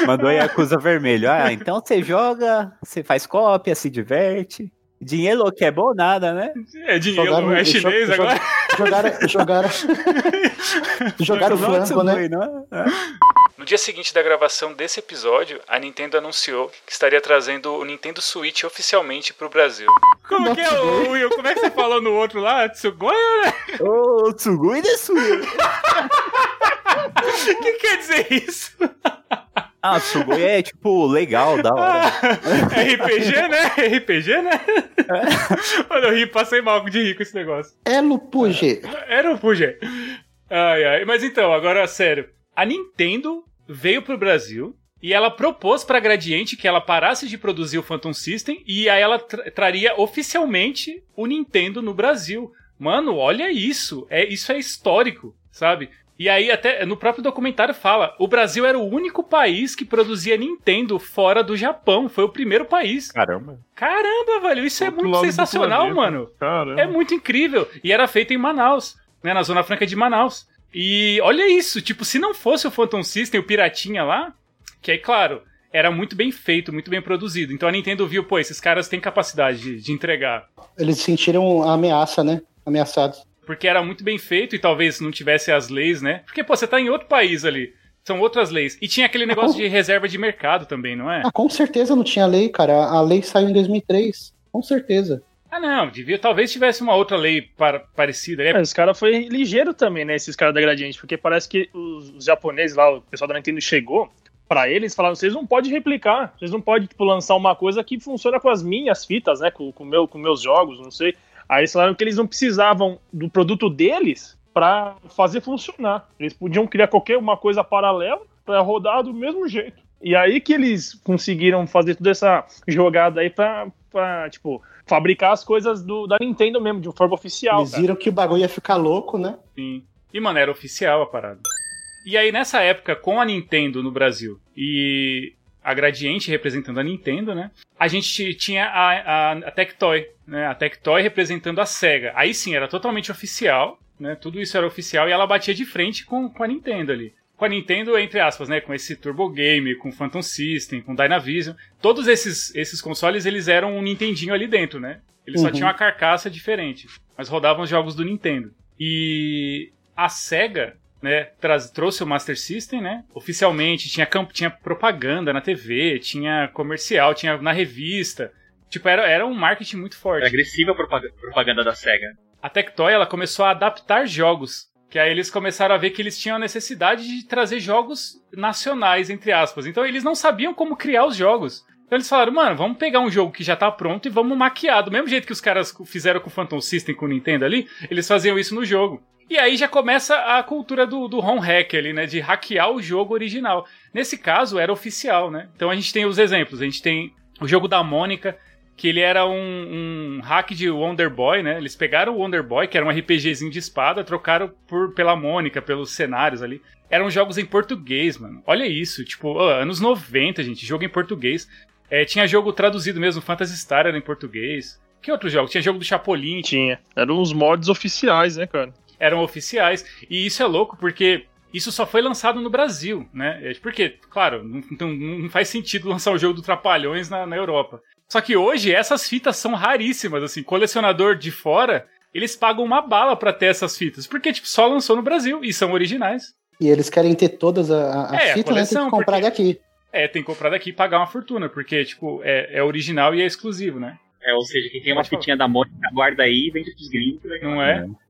mandou a Yakuza vermelho. Ah, então você joga, você faz cópia, se diverte. Dinheiro que é bom nada, né? É dinheiro, Jogaram- é chinês agora. Jogaram, jogaram, jogaram Não, flango, né? Não? É. No dia seguinte da gravação desse episódio, a Nintendo anunciou que estaria trazendo o Nintendo Switch oficialmente pro Brasil. Como Não, que é o Will? Como é que você falou no outro lá? Tsugoya, né? Ô, Tsugui desu. O que quer dizer isso? Ah, Tsugui é tipo legal, da hora. RPG, né? RPG, né? Mano, eu ri, passei mal de rir com esse negócio. Elo Puge. Era o Puja. Ai, ai. Mas então, agora, sério. A Nintendo veio pro Brasil e ela propôs pra Gradiente que ela parasse de produzir o Phantom System e aí ela tra- traria oficialmente o Nintendo no Brasil. Mano, olha isso. É, isso é histórico, sabe? E aí, até no próprio documentário fala: o Brasil era o único país que produzia Nintendo fora do Japão. Foi o primeiro país. Caramba. Caramba, velho, isso é Outro muito lado do sensacional, mano. Caramba. É muito incrível. E era feito em Manaus, né? Na Zona Franca de Manaus. E olha isso, tipo, se não fosse o Phantom System, o Piratinha lá, que aí, claro, era muito bem feito, muito bem produzido. Então a Nintendo viu, pô, esses caras têm capacidade de, de entregar. Eles sentiram a ameaça, né? Ameaçados. Porque era muito bem feito e talvez não tivesse as leis, né? Porque, pô, você tá em outro país ali. São outras leis. E tinha aquele negócio de reserva de mercado também, não é? Ah, com certeza não tinha lei, cara. A lei saiu em 2003. Com certeza. Ah, não, devia, talvez tivesse uma outra lei para- parecida. É, É, os caras foi ligeiro também, né? Esses caras da Gradiente, porque parece que os, os japoneses lá, o pessoal da Nintendo chegou pra eles e falaram: vocês não podem replicar, vocês não podem tipo, lançar uma coisa que funciona com as minhas fitas, né? Com, com, meu, com meus jogos, não sei. Aí eles falaram que eles não precisavam do produto deles pra fazer funcionar. Eles podiam criar qualquer uma coisa paralela pra rodar do mesmo jeito. E aí que eles conseguiram fazer toda essa jogada aí pra, pra tipo, fabricar as coisas do, da Nintendo mesmo, de forma oficial. Eles cara. viram que o bagulho ia ficar louco, né? Sim. E, mano, era oficial a parada. E aí, nessa época, com a Nintendo no Brasil e a Gradiente representando a Nintendo, né? A gente tinha a, a, a Tectoy, né? A Tectoy representando a SEGA. Aí sim, era totalmente oficial, né? Tudo isso era oficial e ela batia de frente com, com a Nintendo ali. Com a Nintendo, entre aspas, né? Com esse Turbo Game, com Phantom System, com Dynavision. Todos esses, esses consoles, eles eram um Nintendinho ali dentro, né? Eles só Uhum. tinham uma carcaça diferente. Mas rodavam os jogos do Nintendo. E a SEGA, né, trouxe o Master System, né? Oficialmente, tinha, camp- tinha propaganda na TV, tinha comercial, tinha na revista. Tipo, era, era um marketing muito forte. Era agressiva a propaga- propaganda da SEGA. A Tectoy, ela começou a adaptar jogos. Que aí eles começaram a ver que eles tinham a necessidade de trazer jogos nacionais, entre aspas. Então eles não sabiam como criar os jogos. Então eles falaram, mano, vamos pegar um jogo que já tá pronto e vamos maquiar. Do mesmo jeito que os caras fizeram com o Phantom System, com o Nintendo ali, eles faziam isso no jogo. E aí já começa a cultura do, do home hack ali, né? De hackear o jogo original. Nesse caso, era oficial, né? Então a gente tem os exemplos. A gente tem o jogo da Mônica, que ele era um, um hack de Wonder Boy, né? Eles pegaram o Wonder Boy, que era um RPGzinho de espada, trocaram por, pela Mônica, pelos cenários ali. Eram jogos em português, mano. Olha isso, tipo, anos 90, gente, jogo em português. É, tinha jogo traduzido mesmo, Phantasy Star era em português. Que outro jogo? Tinha jogo do Chapolin, Tinha. Eram os mods oficiais, né, cara? Eram oficiais. E isso é louco porque isso só foi lançado no Brasil, né? É, Porque, claro, não, não- não faz sentido lançar o jogo do Trapalhões na, na Europa. Só que hoje essas fitas são raríssimas, assim, colecionador de fora, eles pagam uma bala pra ter essas fitas, porque tipo, só lançou no Brasil e são originais. E eles querem ter todas as É, a fitas, né? Tem que comprar porque- daqui. É, tem que comprar daqui e pagar uma fortuna, porque tipo, é, é original e é exclusivo, né? É, ou seja, quem tem uma fitinha da Mônica, guarda aí e vende pros gringos. que legal. Não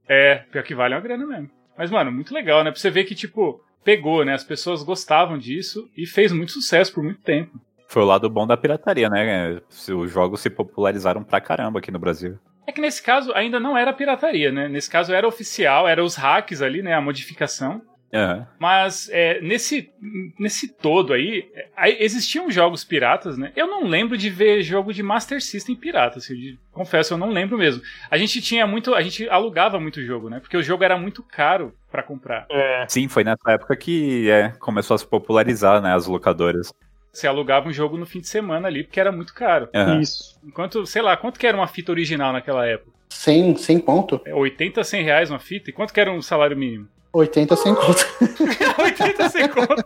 é? Pior que vale uma grana mesmo. Mas, mano, muito legal, né? Pra você ver que, tipo, pegou, né? As pessoas gostavam disso e fez muito sucesso por muito tempo. Foi o lado bom da pirataria, né? Os jogos se popularizaram pra caramba aqui no Brasil. É que nesse caso ainda não era pirataria, né? Nesse caso era oficial, era os hacks ali, né? A modificação. Aham. Mas é, nesse, nesse todo aí, é, aí existiam jogos piratas, né? Eu não lembro de ver jogo de Master System pirata, assim, de- confesso, eu não lembro mesmo. A gente tinha muito, a gente alugava muito jogo, né? Porque o jogo era muito caro pra comprar. É. Sim, foi nessa época que é, começou a se popularizar, né? As locadoras. Você alugava um jogo no fim de semana ali, porque era muito caro. Aham. Isso. Enquanto, sei lá, quanto que era uma fita original naquela época? 100, 100 ponto. É 80, 100 reais uma fita? E quanto que era um salário mínimo? 80, 100 conto. 80, 100 conto.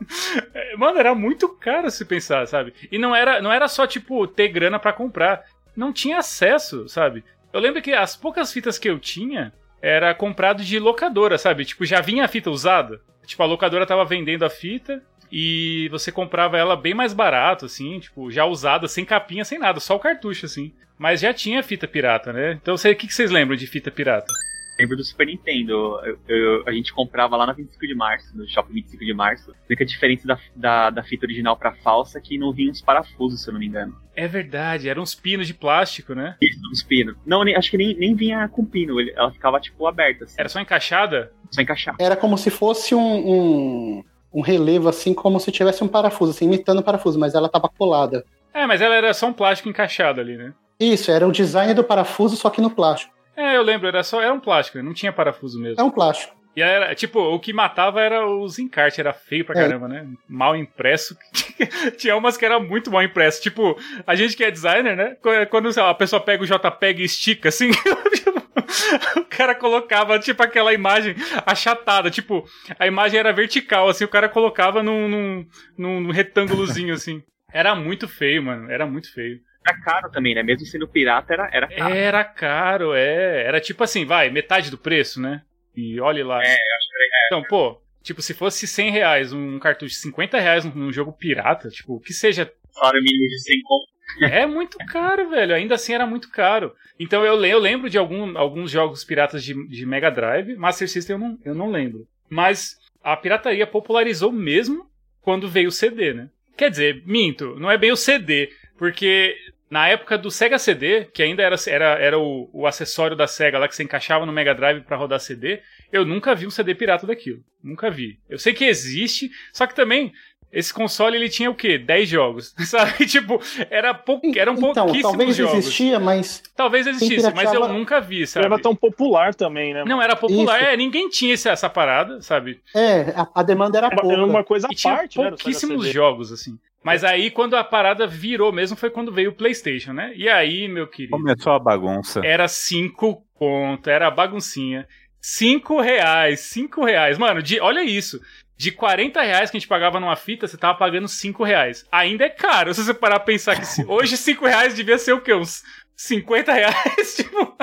É, Mano, era muito caro se pensar, sabe? E não era, não era só, tipo, ter grana pra comprar. Não tinha acesso, sabe? Eu lembro que as poucas fitas que eu tinha era comprado de locadora, sabe? Tipo, já vinha a fita usada. Tipo, a locadora tava vendendo a fita e você comprava ela bem mais barato, assim, tipo, já usada, sem capinha, sem nada, só o cartucho, assim. Mas já tinha fita pirata, né? Então, o que vocês lembram de fita pirata? Lembro do Super Nintendo. Eu- eu- a gente comprava lá na 25 de março, no shopping 25 de março. A única diferença da, da, da fita original pra falsa é que não vinha uns parafusos, se eu não me engano. É verdade, eram uns pinos de plástico, né? Isso, uns pinos. Não, nem- acho que nem, nem vinha com pino. ela ficava, tipo, aberta, assim. Era só encaixada? Só encaixar. Era como se fosse um, um, um relevo, assim, como se tivesse um parafuso, assim, imitando parafuso, mas ela tava colada. É, mas ela era só um plástico encaixado ali, né? Isso, era o design do parafuso, só que no plástico. É, eu lembro, era só era um plástico, não tinha parafuso mesmo. É um plástico. E era, tipo, o que matava era os encartes, era feio pra É. caramba, né? Mal impresso. Tinha umas que era muito mal impresso. Tipo, a gente que é designer, né? Qu- Quando lá, a pessoa pega o JPEG e estica assim. o cara colocava, tipo, aquela imagem achatada. Tipo, a imagem era vertical, assim, o cara colocava num, num, num retângulozinho, assim. Era muito feio, mano. Era muito feio. Era caro também, né? Mesmo sendo pirata, era, era caro. Era caro, é. Era tipo assim, vai, metade do preço, né? E olhe lá. É, eu acho que era. Então, pô, tipo, se fosse 100 reais um cartucho, 50 reais num, jogo pirata, tipo, que seja. Salário mínimo de 100 conto. É muito caro, velho. Ainda assim era muito caro. Então eu, eu lembro de algum, alguns jogos piratas de, de Mega Drive. Master System eu não, eu não lembro. Mas a pirataria popularizou mesmo quando veio o CD, né? Quer dizer, minto, não é bem o CD, porque na época do Sega CD, que ainda era, era, era o, o acessório da Sega lá que você encaixava no Mega Drive pra rodar CD, eu nunca vi um CD pirata daquilo. Nunca vi. Eu sei que existe, só que também esse console ele tinha o quê? 10 jogos, sabe? tipo, era pouco, eram então, pouquíssimos talvez jogos. existia, mas Talvez existisse, mas eu nunca vi, Não sabe? era tão popular também, né? Não era popular, é, ninguém tinha esse- essa parada, sabe? é, a, a demanda era Era uma- pouca. era uma coisa E à tinha parte, né? do Sega pouquíssimos CD. jogos, assim. Mas aí, quando a parada virou mesmo, foi quando veio o PlayStation, né? E aí, meu querido, Começou a bagunça. era cinco ponto, era baguncinha. Cinco reais, cinco reais. Mano, de, olha isso. De 40 reais que a gente pagava numa fita, você tava pagando 5 reais. Ainda é caro, se você parar pra pensar que hoje 5 reais devia ser o quê? Uns 50 reais? Tipo,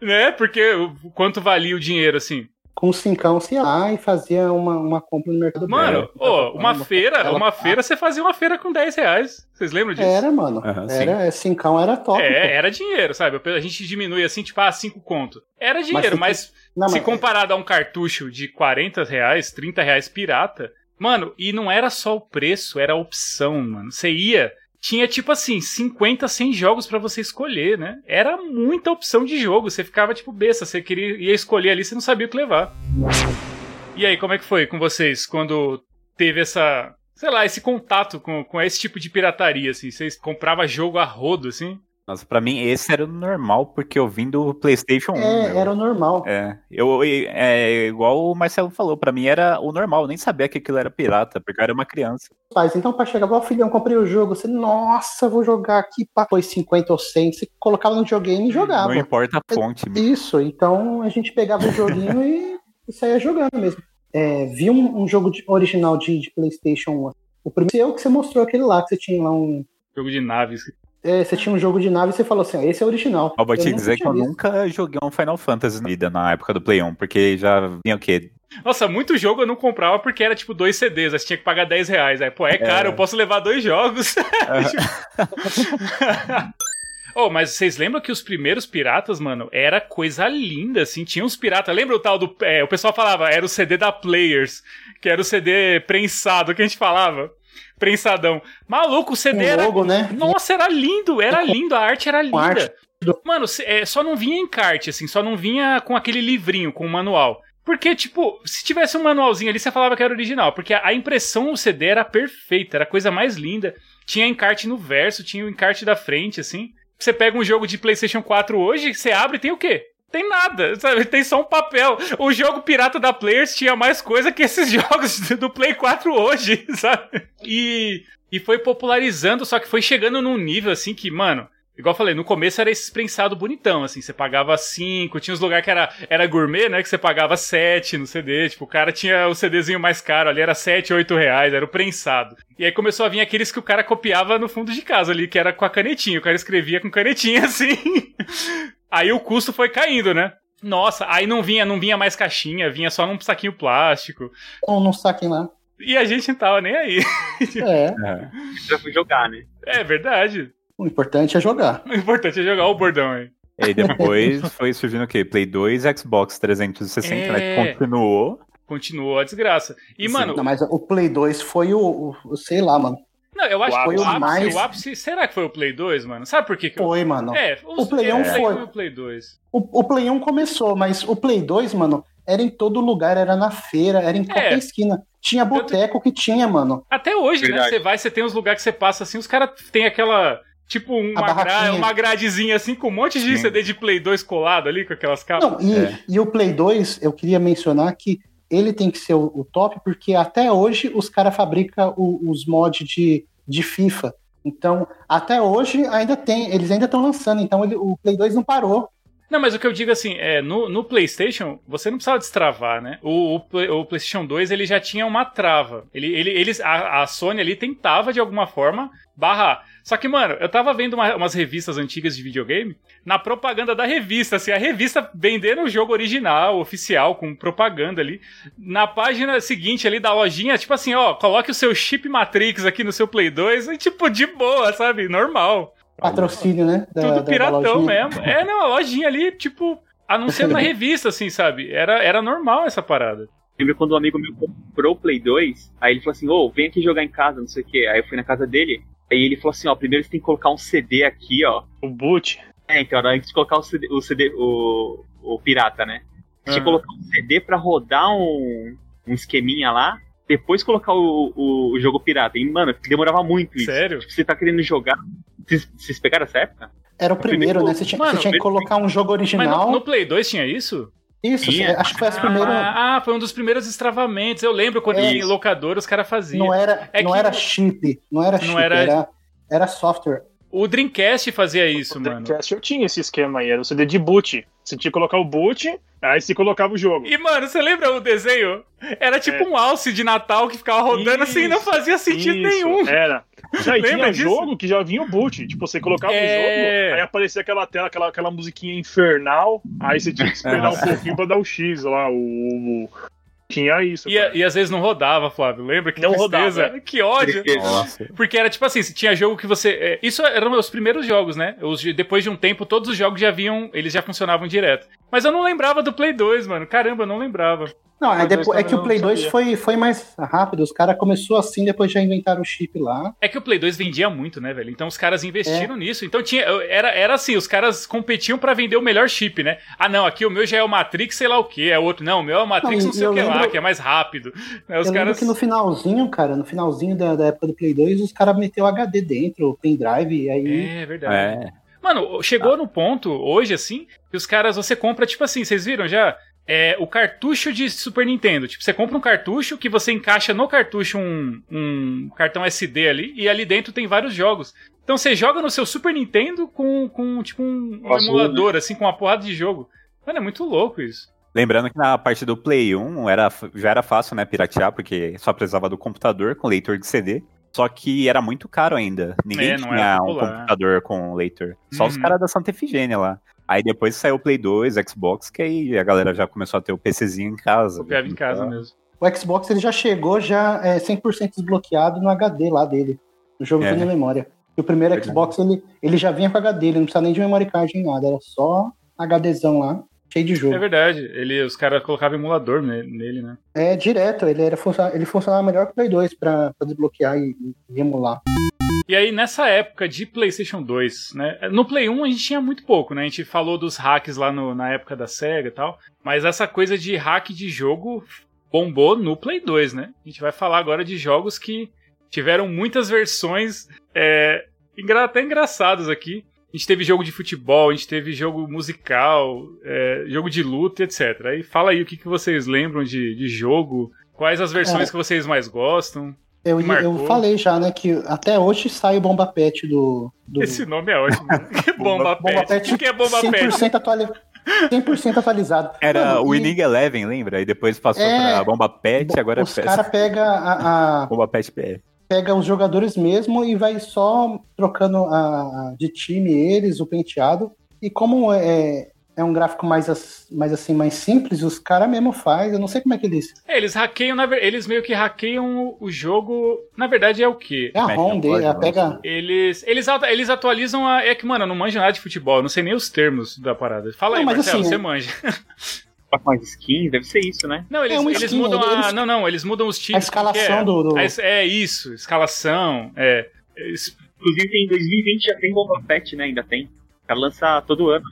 né? Porque quanto valia o dinheiro, assim? Com cincão você ia lá e fazia uma, uma compra no Mercado Mano, ô, uma feira, Ela- uma feira, você fazia uma feira com 10 reais. Vocês lembram disso? Era, mano. Aham, era, cincão era top. É, pô. era dinheiro, sabe? A gente diminui assim, tipo, ah, 5 conto. Era dinheiro, você- mas Não, se mas- comparado a um cartucho de 40 reais, 30 reais pirata, mano, e não era só o preço, era a opção, mano. Você ia, tinha tipo assim, 50, 100 jogos pra você escolher, né? Era muita opção de jogo, você ficava tipo besta, você queria ia escolher ali, você não sabia o que levar. E aí, como é que foi com vocês quando teve essa, sei lá, esse contato com, com esse tipo de pirataria, assim? Vocês compravam jogo a rodo, assim? Nossa, pra mim esse era o normal, porque eu vim do PlayStation 1. É, meu. era o normal. É, eu, é igual o Marcelo falou, pra mim era o normal, eu nem sabia que aquilo era pirata, porque eu era uma criança. Pais, então para chegar, ó filhão, comprei o jogo. Você, nossa, vou jogar aqui. Pá, foi 50 ou 100. Você colocava no videogame e jogava. Não importa a fonte. Isso, então a gente pegava o joguinho e, e saía jogando mesmo. É, vi um, um jogo de- original de, de PlayStation 1. O primeiro que você mostrou aquele lá, que você tinha lá um. Jogo de naves. É, você tinha um jogo de nave e você falou assim: ó, esse é original. Eu vou te nunca dizer que eu visto. nunca joguei um Final Fantasy na vida na época do Play 1, porque já vinha o quê? Nossa, muito jogo eu não comprava porque era tipo dois CDs, aí você tinha que pagar 10 reais. Aí, pô, é caro, É. eu posso levar dois jogos. Oh, mas vocês lembram que os primeiros piratas, mano, era coisa linda, assim. Tinha uns piratas. Lembra o tal do. é, o pessoal falava, era o CD da Players, que era o CD prensado, que a gente falava. Prensadão. Maluco, o CD Um era. logo, né? Nossa, era lindo, era lindo, a arte era linda. arte. Mano, é, só não vinha encarte, assim, só não vinha com aquele livrinho, com o manual. Porque, tipo, se tivesse um manualzinho ali, você falava que era original. Porque a impressão no CD era perfeita, era a coisa mais linda. Tinha encarte no verso, tinha o encarte da frente, assim. Você pega um jogo de PlayStation 4 hoje, você abre e tem o quê? Tem nada, sabe? Tem só um papel. O jogo pirata da Players tinha mais coisa que esses jogos do Play 4 hoje, sabe? E, e foi popularizando, só que foi chegando num nível assim que, mano, igual eu falei, no começo era esse prensado bonitão, assim, você pagava 5, tinha uns lugares que era, era gourmet, né? Que você pagava 7 no CD, tipo, o cara tinha o CDzinho mais caro ali, era 7, 8 reais, era o prensado. E aí começou a vir aqueles que o cara copiava no fundo de casa ali, que era com a canetinha, o cara escrevia com canetinha assim. Aí o custo foi caindo, né? Nossa, aí não vinha, não vinha mais caixinha, vinha só num saquinho plástico. Ou num saquinho lá. E a gente não tava nem aí. É, É. Já fui jogar, né? É verdade. O importante é jogar. O importante é jogar o bordão aí. E aí depois foi surgindo o quê? Play 2, Xbox 360, É. né? Continuou. Continuou a desgraça. E, Sim. mano, Não, mas o Play 2 foi o, o- o- sei lá, mano. não, eu acho O que foi o ápice, mais- o ápice. Será que foi o Play 2, mano? Sabe por quê? que eu- Foi, mano. É, O Play eu 1 sei que foi. o Play 2. O, o Play 1 começou, mas o Play 2, mano, era em todo lugar, era na feira, era em qualquer É. esquina. Tinha boteco que tinha, mano. Até hoje, né? Verdade. Você vai, você tem uns lugares que você passa assim, os caras têm aquela. Tipo uma, gra- uma gradezinha assim com um monte de Sim. CD de Play 2 colado ali com aquelas capas. Não, e, É. e o Play 2, eu queria mencionar que ele tem que ser o, o top, porque até hoje os caras fabricam os mods de, de FIFA. Então, até hoje ainda tem, eles ainda estão lançando, então ele- o Play 2 não parou. Não, mas o que eu digo assim, é, no, no PlayStation, você não precisava destravar, né? O, o, o PlayStation 2, ele já tinha uma trava. Ele, ele, eles, a, a Sony ali tentava, de alguma forma, barrar. Só que, mano, eu tava vendo uma- umas revistas antigas de videogame, na propaganda da revista, assim, a revista vendendo o jogo original, oficial, com propaganda ali. Na página seguinte ali da lojinha, tipo assim, ó, coloque o seu chip Matrix aqui no seu Play 2, e tipo, de boa, sabe? Normal. Patrocínio, né? da- da- Tudo da piratão lojinha. mesmo. É, não, a lojinha ali, tipo, anunciando na revista, assim, sabe? Era, era normal essa parada. Lembro quando um amigo meu comprou o Play 2, aí ele falou assim, ô, vem aqui jogar em casa, não sei o quê. Aí eu fui na casa dele, aí ele falou assim, ó, primeiro você tem que colocar um CD aqui, ó. O boot. É, então, era antes de colocar o CD, o, CD, o, o pirata, né? Você tinha que Aham. colocar um CD pra rodar um, um esqueminha lá, depois colocar o, o, o jogo pirata. E, mano, demorava muito isso. Sério? Tipo, você tá querendo jogar. Vocês, vocês pegaram essa época? Era o O primeiro, primeiro- né? Você tinha, Mano, você tinha que colocar um jogo Mas original. no, no Play 2 tinha isso? Isso, Tinha. acho que foi as primeiras. Ah, ah, foi um dos primeiros destravamentos. Eu lembro quando É. em locador, os caras faziam. Não era, É não que era chip, não era Não chip, era- era... Era, software. O Dreamcast fazia isso, o mano. Dreamcast eu tinha esse esquema aí, era o CD de boot. Você tinha que colocar o boot, aí você colocava o jogo. E, mano, você lembra o desenho? Era tipo É. um alce de Natal que ficava rodando assim e não Isso, fazia sentido Isso, nenhum. Era. Já, tinha disso? jogo que já vinha o boot. Tipo, você colocava É. o jogo, aí aparecia aquela tela, aquela, aquela musiquinha infernal, aí você tinha que esperar um pouquinho pra dar o X lá, o. o- Tinha isso. E, cara. e às vezes não rodava, Flávio. Lembra? Que Não tristeza. rodava, Que ódio. Nossa. Porque era tipo assim, se tinha jogo que você. é, isso eram os primeiros jogos, né? Os de- depois de um tempo, todos os jogos já vinham. Eles já funcionavam direto. Mas eu não lembrava do Play 2, mano. Caramba, eu não lembrava. Não, aí Play 2 depois, é também que o Play 2 sabia. foi, foi mais rápido. Os caras começou assim, depois já inventaram o chip lá. É que o Play 2 vendia muito, né, velho? Então os caras investiram nisso. Então tinha. Era, era assim, os caras competiam pra vender o melhor chip, né? Ah, não, aqui o meu já é o Matrix, sei lá o que. É outro. Não, o meu é o Matrix, Não, não, sei o que lá, lembro- que é mais rápido. Né, os eu lembro caras. que no finalzinho, cara, no finalzinho da, da época do Play 2, os caras meteu HD dentro, o pendrive, e aí. É verdade. É. Mano, chegou no ponto, hoje, assim, que os caras, você compra, tipo assim, vocês viram já? É, o cartucho de Super Nintendo. Tipo, você compra um cartucho que você encaixa no cartucho um, um cartão SD ali, e ali dentro tem vários jogos. Então você joga no seu Super Nintendo com, com tipo, um, um Azul, emulador, assim, com uma porrada de jogo. Mano, é muito louco isso. Lembrando que na parte do Play 1 era, já era fácil, né, piratear, porque só precisava do computador com leitor de CD. Só que era muito caro ainda. Ninguém É, não era tinha um computador com leitor. Só os Uhum. caras da Santa Efigênia lá. Aí depois saiu o Play 2, Xbox, que aí a galera já começou a ter o PCzinho em casa. Copiava em casa Então, mesmo. O Xbox ele já chegou já é, 100% desbloqueado no HD lá dele. O jogo É. foi na memória. E o primeiro Verdade. Xbox ele, ele já vinha com HD, ele não precisa nem de memory card nem nada, era só HDzão lá, cheio de jogo. É verdade. Ele, os caras colocavam emulador ne- nele, né? É direto, ele, era, ele funcionava melhor que o Play 2 pra, pra desbloquear e, e emular. E aí, nessa época de PlayStation 2, né? No Play 1 a gente tinha muito pouco, né? A gente falou dos hacks lá no- na época da SEGA e tal. Mas essa coisa de hack de jogo bombou no Play 2, né? A gente vai falar agora de jogos que tiveram muitas versões é, até engraçadas aqui. A gente teve jogo de futebol, a gente teve jogo musical, é, jogo de luta, etc. Aí fala aí o que, que vocês lembram de, de jogo, quais as versões É. que vocês mais gostam. Eu, Marcou. eu falei já, né, que até hoje sai o Bomba Pet do. do Esse nome é ótimo. Que bomba, Bomba pet. O que, é bomba pet? 100% atuali- 100% atualizado. Era Mano, o e Winning Eleven, lembra? Aí depois passou É. pra Bomba Pet, agora Os é caras pegam a, a- Bomba Pet PR. pega os jogadores mesmo e vai só trocando a, a- de time eles, o penteado. E como é, é um gráfico mais, as- mais assim, mais simples, os caras mesmo faz. Eu não sei como é que eles. É, eles hackeiam, na ver- eles meio que hackeiam o jogo. Na verdade é o quê? É a ROM dele, código, ela pega. né? Eles, eles, eles atualizam a. É que, mano, eu não manjo nada de futebol, eu não sei nem os termos da parada. Fala aí, Não, mas Marcelo, assim, você é- manja. Com mais skins, deve ser isso, né? Não, eles, É eles skin, mudam a. eles- Não, não, eles mudam os A times. que escalação é? do. do- A É isso, escalação. É. Es- Inclusive, em 2020 já tem Bomba Pet, né? Ainda tem. O cara lança todo ano.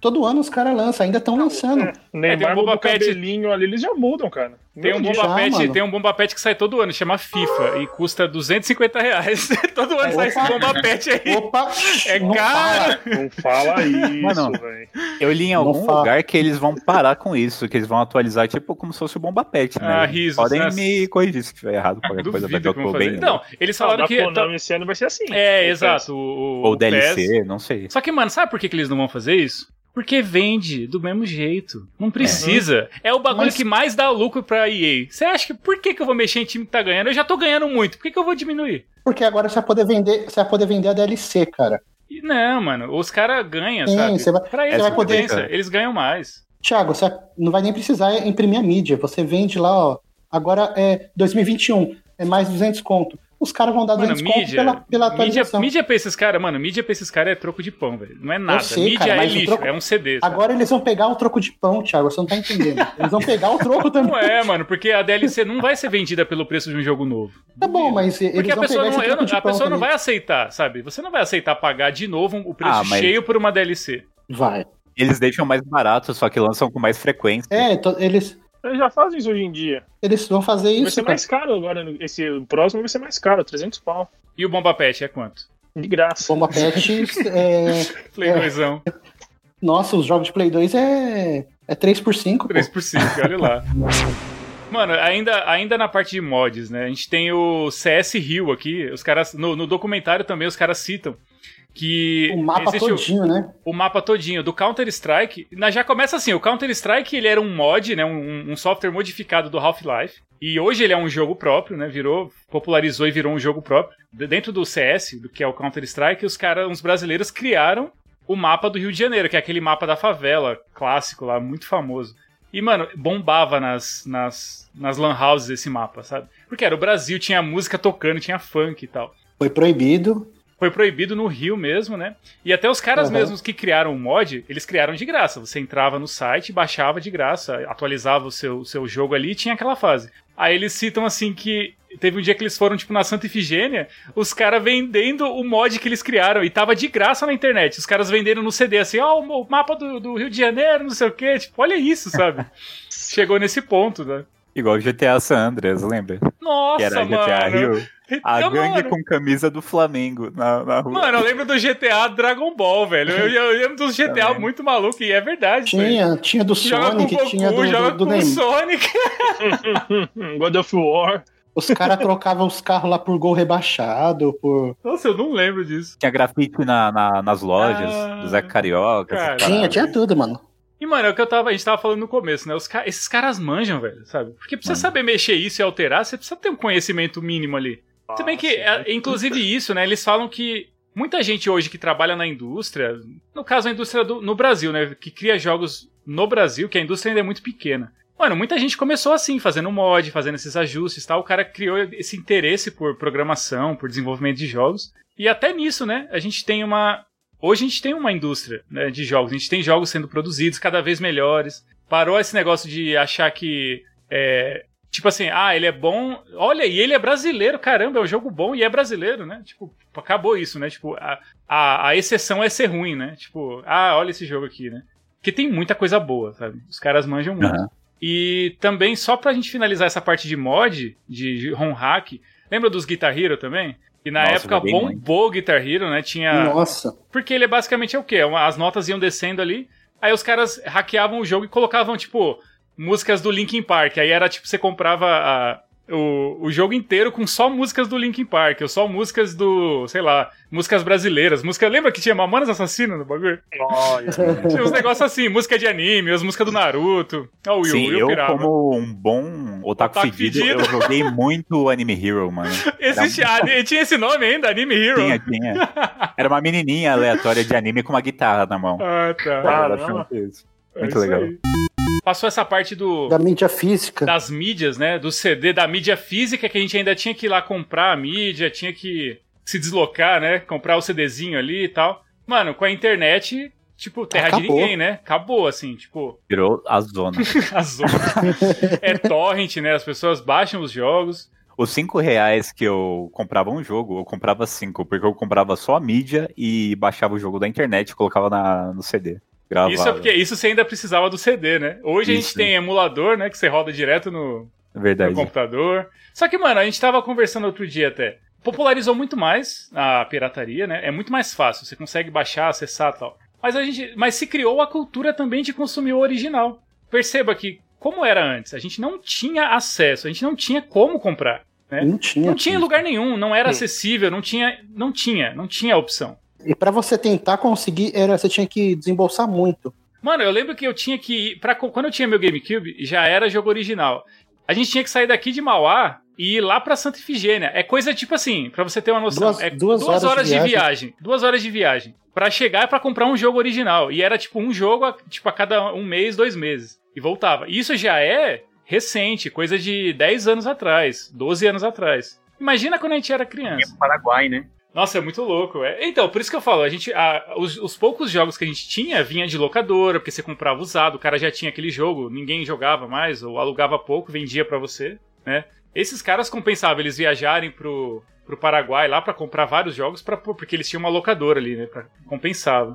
Todo ano os caras lançam, ainda estão lançando. É, Neymar É, tem Boba o Pet. cabelinho ali, eles já mudam, cara. Tem um, bomba já, pet, tem um bomba pet que sai todo ano, chama FIFA, e custa 250 reais. todo ano sai esse bomba pet aí. Opa! É não caro. Não fala isso, velho. Eu li em Não algum fala. lugar que eles vão parar com isso, que eles vão atualizar, tipo, como se fosse o Bomba Pet, né? Ah, risos, Podem né? me corrigir se estiver errado, qualquer coisa Duvido daqui eu que vão tô fazer. bem. Não, eles Ah, falaram da que. Konami esse ano vai ser assim. É, exato. O, o, Ou o PES. DLC, não sei. Só que, mano, sabe por que, que eles não vão fazer isso? Porque vende do mesmo jeito. Não precisa. É, o bagulho Mas- que mais dá lucro pra EA. Você acha que por que, que eu vou mexer em time que tá ganhando? Eu já tô ganhando muito. Por que, que eu vou diminuir? Porque agora você vai poder vender, você vai poder vender a DLC, cara. E Não, mano. Os caras ganham, Sim, sabe? você vai- pra eles você vai poder- Eles ganham mais. Thiago, você não vai nem precisar imprimir a mídia. Você vende lá, ó. Agora é 2021, é mais 200 conto. Os caras vão dar Mano, 200 conto mídia, pela, pela mídia, atualização. mídia pra esses caras, mano, mídia pra esses caras é troco de pão, velho. Não é nada. sei, mídia cara, é lixo, troco- é um CD. sabe? Agora eles vão pegar o troco de pão, Thiago. Você não tá entendendo. Eles vão pegar o troco também. Não é, mano, porque a DLC não vai ser vendida pelo preço de um jogo novo. Tá bom, mas eles Porque a vão pessoa, pegar não, esse troco não- a pessoa não também. vai aceitar, sabe? Você não vai aceitar pagar de novo o preço Ah, mas- cheio por uma DLC. Vai. Eles deixam mais barato, só que lançam com mais frequência. É, to- eles, Eles já fazem isso hoje em dia. eles vão fazer Vai isso. ser cara. mais caro agora. Esse o próximo vai ser mais caro, 300 pau. E o Bomba Pet é quanto? De graça. Bomba Pet, é, Play É. 2, nossa, os jogos de Play 2 é, é 3 por 5 3 por 5, olha lá. Mano, ainda, ainda na parte de mods, né? A gente tem o CS Rio aqui. Os caras. No, no documentário também os caras citam que. O mapa existe o- todinho, né? o mapa todinho do Counter-Strike. na- Já começa assim, o Counter-Strike ele era um mod, né, um, um software modificado do Half-Life. E hoje ele é um jogo próprio, né, virou, popularizou e virou um jogo próprio. De- Dentro do CS, do que é o Counter-Strike, os caras, uns brasileiros criaram o mapa do Rio de Janeiro, que é aquele mapa da favela, clássico lá, muito famoso. E, mano, bombava nas, nas, nas lan houses esse mapa, sabe? Porque era o Brasil, tinha música tocando, tinha funk e tal Foi proibido. Foi proibido no Rio mesmo, né? E até os caras Uhum. mesmos que criaram o mod, eles criaram de graça. Você entrava no site, baixava de graça, atualizava o seu, seu jogo ali e tinha aquela fase. Aí eles citam assim que teve um dia que eles foram, tipo, na Santa Ifigênia, os caras vendendo o mod que eles criaram e tava de graça na internet. Os caras vendendo no CD assim, ó, o mapa do, do Rio de Janeiro, não sei o quê. Tipo, olha isso, sabe? Chegou nesse ponto, né? Igual o GTA San Andreas, lembra? Nossa, que era mano. GTA Rio. A Eu, gangue mano, com camisa do Flamengo na, na rua. Mano, eu lembro do GTA Dragon Ball, velho. Eu, eu lembro dos GTA Também. muito maluco e é verdade. isso aí. Tinha, tinha do Joga Sonic, Goku, tinha do, joga do, do com o Neymar. Sonic. God of War. Os caras trocavam os carros lá por gol rebaixado, por. Nossa, eu não lembro disso. Tinha grafite na, na- nas lojas, Ah, do Zé Carioca. essas cara. Tinha, tinha tudo, mano. E, mano, é o que eu tava, a gente tava falando no começo, né? Os esses caras manjam, velho, sabe? Porque pra você saber mexer isso e alterar, você precisa ter um conhecimento mínimo ali. Se bem que, é, inclusive isso, né? Eles falam que muita gente hoje que trabalha na indústria, no caso a indústria do, no Brasil, né? Que cria jogos no Brasil, que a indústria ainda é muito pequena. Mano, muita gente começou assim, fazendo mod, fazendo esses ajustes e tal. O cara criou esse interesse por programação, por desenvolvimento de jogos. E até nisso, né? A gente tem uma. Hoje a gente tem uma indústria né, de jogos. A gente tem jogos sendo produzidos cada vez melhores. Parou esse negócio de achar que. É, tipo assim, ah, ele é bom. Olha, e ele é brasileiro, caramba, é um jogo bom e é brasileiro, né? Tipo, acabou isso, né? Tipo, a, a, a exceção é ser ruim, né? Tipo, ah, olha esse jogo aqui, né? Porque tem muita coisa boa, sabe? Os caras manjam muito. Aham. E também, só pra gente finalizar essa parte de mod, de, de ROM hack, lembra dos Guitar Hero também? Que na Nossa, época joguei bombou o Guitar Hero, né? Tinha. Nossa. Porque ele é basicamente é o quê? Uma- As notas iam descendo ali, aí os caras hackeavam o jogo e colocavam, tipo, músicas do Linkin Park. Aí era tipo, você comprava a- o, o jogo inteiro com só músicas do Linkin Park, ou só músicas do, sei lá, músicas brasileiras. Música, lembra que tinha Mamonas Assassinas no bagulho? Olha. Tinha uns negócios assim, música de anime, as músicas do Naruto. Ó, o Will, Sim, Will eu pirava. como um bom otaku, Otaku fedido, fedido. eu joguei muito Anime Hero, mano. Existe, ah, tinha esse nome ainda, Anime Hero. Tinha, tinha. Era uma menininha aleatória de anime com uma guitarra na mão. Ah, tá. Caramba. basicamente isso. É Muito isso legal. aí. Passou essa parte do, Da mídia física. das mídias, né? Do CD, da mídia física, que a gente ainda tinha que ir lá comprar a mídia, tinha que se deslocar, né? Comprar o CDzinho ali e tal. Mano, com a internet, tipo, terra de Acabou. ninguém, né? Acabou, assim, tipo, Virou a zona. a zona. é torrent, né? As pessoas baixam os jogos. Os cinco reais que eu comprava um jogo, eu comprava cinco, porque eu comprava só a mídia e baixava o jogo da internet e colocava na, no CD. Gravava. Isso é porque isso você ainda precisava do CD, né? Hoje a gente Isso. tem emulador, né? Que você roda direto no, É verdade. no computador. Só que, mano, a gente tava conversando outro dia até. Popularizou muito mais a pirataria, né? É muito mais fácil. Você consegue baixar, acessar e tal. Mas a gente. Mas se criou a cultura também de consumir o original. Perceba que, como era antes, a gente não tinha acesso, a gente não tinha como comprar. Né? Não tinha. Não tinha em isso. lugar nenhum, não era acessível, não tinha. Não tinha, não tinha opção. E pra você tentar conseguir, era, você tinha que desembolsar muito. Mano, eu lembro que eu tinha que ir. Pra, quando eu tinha meu GameCube, já era jogo original. A gente tinha que sair daqui de Mauá e ir lá pra Santa Ifigênia. É coisa tipo assim, pra você ter uma noção. Duas- é duas horas de de viagem. viagem. Duas horas de viagem. Pra chegar e pra comprar um jogo original. E era tipo um jogo a, tipo, a cada um mês, dois meses. E voltava. E isso já é recente, coisa de 10 anos atrás, 12 anos atrás. Imagina quando a gente era É criança. pro Paraguai, né? Nossa, é muito louco. É. Então, por isso que eu falo, a gente, a- os, os poucos jogos que a gente tinha vinha de locadora, porque você comprava usado, o cara já tinha aquele jogo, ninguém jogava mais, ou alugava pouco, vendia pra você, né? Esses caras compensavam eles viajarem pro, pro Paraguai lá pra comprar vários jogos, pra, porque eles tinham uma locadora ali, né? Pra, compensava.